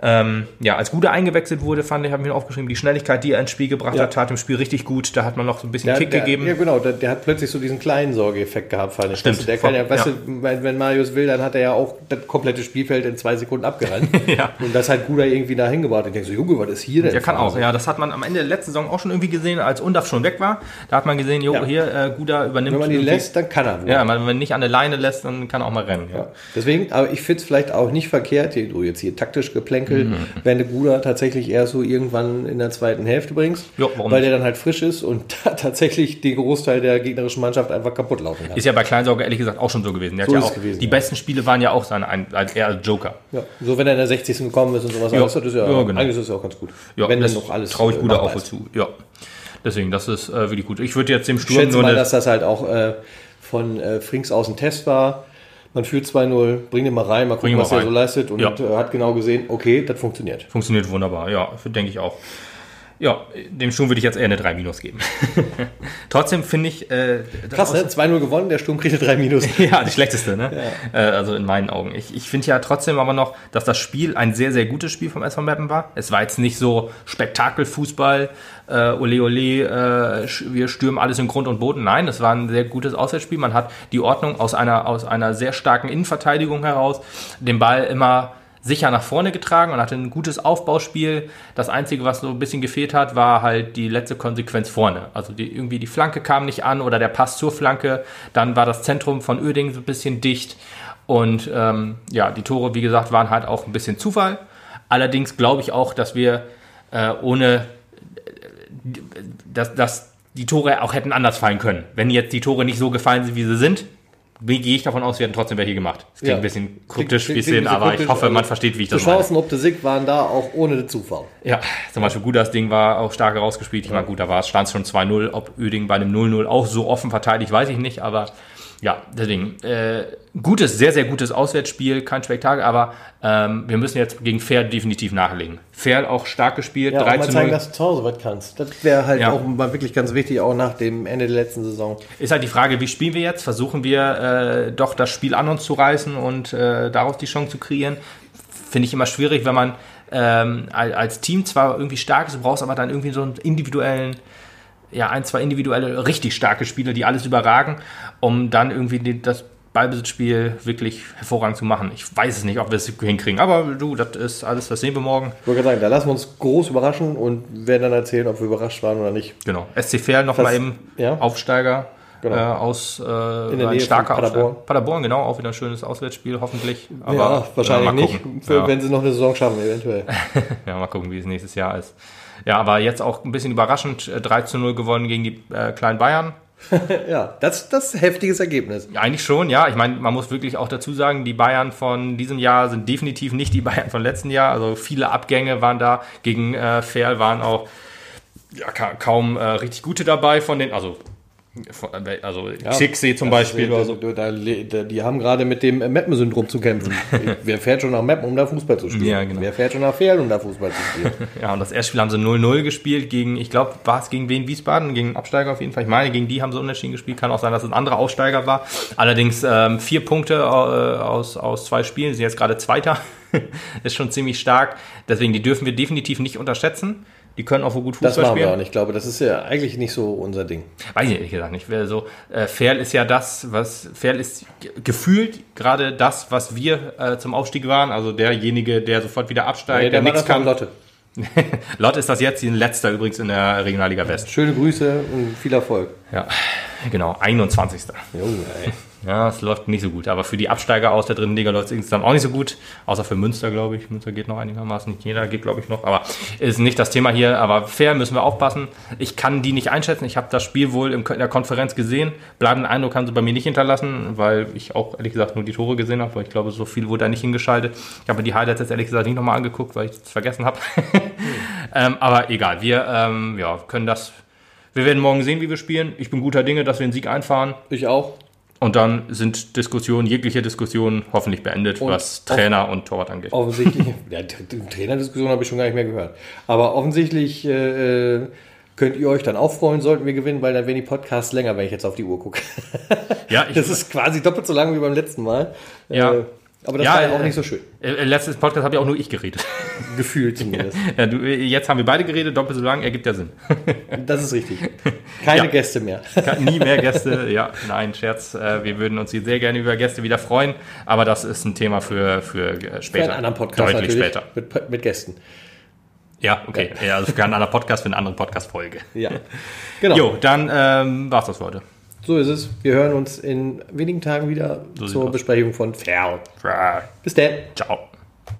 Ähm, ja, als Guder eingewechselt wurde, fand ich, habe ich mir aufgeschrieben, die Schnelligkeit, die er ins Spiel gebracht Ja. hat, tat im Spiel richtig gut. Da hat man noch so ein bisschen Der, Kick der, gegeben. Ja, genau. Der, der hat plötzlich so diesen kleinen Sorgeeffekt gehabt, fand ich. Stimmt. Der kann ja, Ja. weißt du, wenn, wenn Marius will, dann hat er ja auch das komplette Spielfeld in zwei Sekunden abgerannt. Ja. Und das hat Guda irgendwie da hingebracht. Ich denke so, Junge, was ist hier denn? Der kann auch, ja. Das hat man am Ende der letzten Saison auch schon irgendwie gesehen, als Undaf schon weg war. Da hat man gesehen, jo, Ja. hier, äh, Guda übernimmt. Wenn man ihn lässt, dann kann er wohl. Ja, wenn man nicht an der Leine lässt, dann kann er auch mal rennen. Ja. Ja. Deswegen, aber ich finde es vielleicht auch nicht verkehrt, hier, du jetzt hier taktisch geplänkelt, Mhm. wenn du Guda tatsächlich erst so irgendwann in der zweiten Hälfte bringst, warum weil der dann halt frisch ist und tatsächlich den Großteil der gegnerischen Mannschaft einfach kaputt laufen kann. Ist ja bei Kleinsauger ehrlich gesagt auch schon so gewesen. So ja es auch, gewesen, die ja. besten Spiele waren ja auch seine, ein- als er als Joker. Ja. So, wenn er in der 60. gekommen ist und sowas, Ja. alles, das ist ja, Ja, genau. eigentlich ist das ja auch ganz gut. Ja, wenn das dann noch alles traue ich äh, Guda machbar auch ist. zu. Ja. Deswegen, das ist äh, wirklich gut. Ich würde jetzt dem Ich Sturm schätze nur mal, dass das halt auch äh, von äh, Frings aus ein Test war. Man führt 2-0, bring den mal rein, mal gucken, ihn was mal er so rein. leistet und Ja. äh, hat genau gesehen, okay, das funktioniert. Funktioniert wunderbar, ja, denke ich auch. Ja, dem Sturm würde ich jetzt eher eine 3 Minus geben. Trotzdem finde ich. Äh, Krass, ne? 2-0 gewonnen, der Sturm kriegt 3 Minus. Ja, die schlechteste, ne? Äh, also in meinen Augen. Ich, ich finde ja trotzdem aber noch, dass das Spiel ein sehr, sehr gutes Spiel vom SV Meppen war. Es war jetzt nicht so Spektakelfußball, äh, ole ole, äh, wir stürmen alles in Grund und Boden. Nein, es war ein sehr gutes Auswärtsspiel. Man hat die Ordnung aus einer, aus einer sehr starken Innenverteidigung heraus, den Ball immer sicher nach vorne getragen und hatte ein gutes Aufbauspiel. Das Einzige, was so ein bisschen gefehlt hat, war halt die letzte Konsequenz vorne. Also die, irgendwie die Flanke kam nicht an oder der Pass zur Flanke. Dann war das Zentrum von Oerding so ein bisschen dicht. Und ähm, ja, die Tore, wie gesagt, waren halt auch ein bisschen Zufall. Allerdings glaube ich auch, dass wir äh, ohne dass, dass die Tore auch hätten anders fallen können. Wenn jetzt die Tore nicht so gefallen sind, wie sie sind, gehe ich davon aus, wir hätten trotzdem welche gemacht. Das klingt Ja. ein bisschen kryptisch, Klingt- bisschen, klingt aber ich hoffe, man versteht, wie ich Die das meine. Chancen ob der Sieg waren da auch ohne den Zufall. Ja, zum Beispiel gut, das Ding war auch stark herausgespielt. Ich meine, gut, da war es, stand es schon 2-0. Ob Öding bei einem 0-0 auch so offen verteidigt, weiß ich nicht, aber ja, deswegen, äh, gutes, sehr, sehr gutes Auswärtsspiel, kein Spektakel, aber ähm, wir müssen jetzt gegen Fair definitiv nachlegen. Fair auch stark gespielt, Ja, 3 auch mal zu zeigen, 0. dass du zu Hause was kannst. Das wäre halt Ja. auch mal wirklich ganz wichtig, auch nach dem Ende der letzten Saison. Ist halt die Frage, wie spielen wir jetzt? Versuchen wir äh, doch das Spiel an uns zu reißen und äh, daraus die Chance zu kreieren? Finde ich immer schwierig, wenn man ähm, al- als Team zwar irgendwie stark ist, du brauchst aber dann irgendwie so einen individuellen, ja, ein, zwei individuelle, richtig starke Spieler, die alles überragen, um dann irgendwie die, das Ballbesitzspiel wirklich hervorragend zu machen. Ich weiß es nicht, ob wir es hinkriegen, aber du, das ist alles, das sehen wir morgen. Ich wollte gerade sagen, da lassen wir uns groß überraschen und werden dann erzählen, ob wir überrascht waren oder nicht. Genau. SC Verl noch mal Das- eben ja. Aufsteiger. Genau. Äh, aus äh, In der Nähe starker von Paderborn. Aufsteiger. Paderborn, genau, auch wieder ein schönes Auswärtsspiel, hoffentlich. Aber, ja, wahrscheinlich ja, mal nicht, für, ja. wenn sie noch eine Saison schaffen, eventuell. ja, mal gucken, wie es nächstes Jahr ist. Ja, aber jetzt auch ein bisschen überraschend, äh, 3 zu 0 gewonnen gegen die äh, kleinen Bayern. ja, das das ist ein heftiges Ergebnis. Eigentlich schon, ja. Ich meine, man muss wirklich auch dazu sagen, die Bayern von diesem Jahr sind definitiv nicht die Bayern von letzten Jahr. Also viele Abgänge waren da. Gegen äh, Ferl waren auch ja, ka kaum äh, richtig gute dabei von den, also, äh, also Xixi zum Beispiel oder so. Da, da, da, die haben gerade mit dem Meppen-Syndrom zu kämpfen. Wer fährt schon nach Meppen, um da Fußball zu spielen? Ja, genau. Wer fährt schon nach Ferl, um da Fußball zu spielen? Ja, und das erste Spiel haben sie 0-0 gespielt gegen, ich glaube, war es gegen wen? Wiesbaden? Gegen einen Absteiger auf jeden Fall. Ich meine, gegen die haben sie unentschieden gespielt. Kann auch sein, dass es ein anderer Aufsteiger war. Allerdings ähm, vier Punkte äh, aus, aus zwei Spielen. Sie sind jetzt gerade Zweiter. ist schon ziemlich stark. Deswegen, die dürfen wir definitiv nicht unterschätzen. Die können auch wohl gut Fußball Das machen wir spielen. auch nicht. Ich glaube, das ist ja eigentlich nicht so unser Ding. Weiß ich ehrlich gesagt nicht. Wer So, äh, Ferl ist ja das, was Ferl ist ge- gefühlt gerade das, was wir äh, zum Aufstieg waren. Also derjenige, der sofort wieder absteigt, Nee, der der nichts kann. Lotte. Lott ist das jetzt, die letzter übrigens in der Regionalliga West. Schöne Grüße und viel Erfolg. Ja, genau, 21. Junge, ey. Ja, es läuft nicht so gut. Aber für die Absteiger aus der dritten Liga läuft es insgesamt auch nicht so gut. Außer für Münster, glaube ich. Münster geht noch einigermaßen. Nicht jeder geht, glaube ich, noch. Aber ist nicht das Thema hier. Aber fair müssen wir aufpassen. Ich kann die nicht einschätzen. Ich habe das Spiel wohl in der Konferenz gesehen. Bleibenden Eindruck haben sie bei mir nicht hinterlassen, weil ich auch ehrlich gesagt nur die Tore gesehen habe. Weil ich glaube, so viel wurde da nicht hingeschaltet. Ich habe mir die Highlights jetzt ehrlich gesagt nicht nochmal angeguckt, weil ich es vergessen habe. ähm, aber egal. Wir ähm, ja, können das. Wir werden morgen sehen, wie wir spielen. Ich bin guter Dinge, dass wir einen Sieg einfahren. Ich auch. Und dann sind Diskussionen, jegliche Diskussionen hoffentlich beendet, Und was Trainer und Torwart angeht. Offensichtlich, ja, Trainerdiskussion habe ich schon gar nicht mehr gehört. Aber offensichtlich äh, könnt ihr euch dann auch freuen, sollten wir gewinnen, weil dann werden die Podcasts länger, wenn ich jetzt auf die Uhr gucke. Ja, ich, Das ist quasi doppelt so lang wie beim letzten Mal. Ja. Äh, aber das Ja, war ja auch äh, nicht so schön. äh, letztes Podcast habe ja auch nur ich geredet. Gefühlt zumindest. Ja, du, äh, jetzt haben wir beide geredet, doppelt so lang, ergibt ja Sinn. Das ist richtig. Keine Ja. Gäste mehr. Nie mehr Gäste, ja, nein, Scherz. Äh, Wir würden uns hier sehr gerne über Gäste wieder freuen, aber das ist ein Thema für, für äh, Für später. einen anderen Podcast Deutlich später. Mit, mit Gästen. Ja, okay. Ja, also für einen anderen Podcast, für eine andere Podcast-Folge. Ja. Genau. Jo, dann ähm, war's das für heute. So ist es. Wir hören uns in wenigen Tagen wieder sieht's zur. Besprechung von Ferl. Bis dann. Ciao.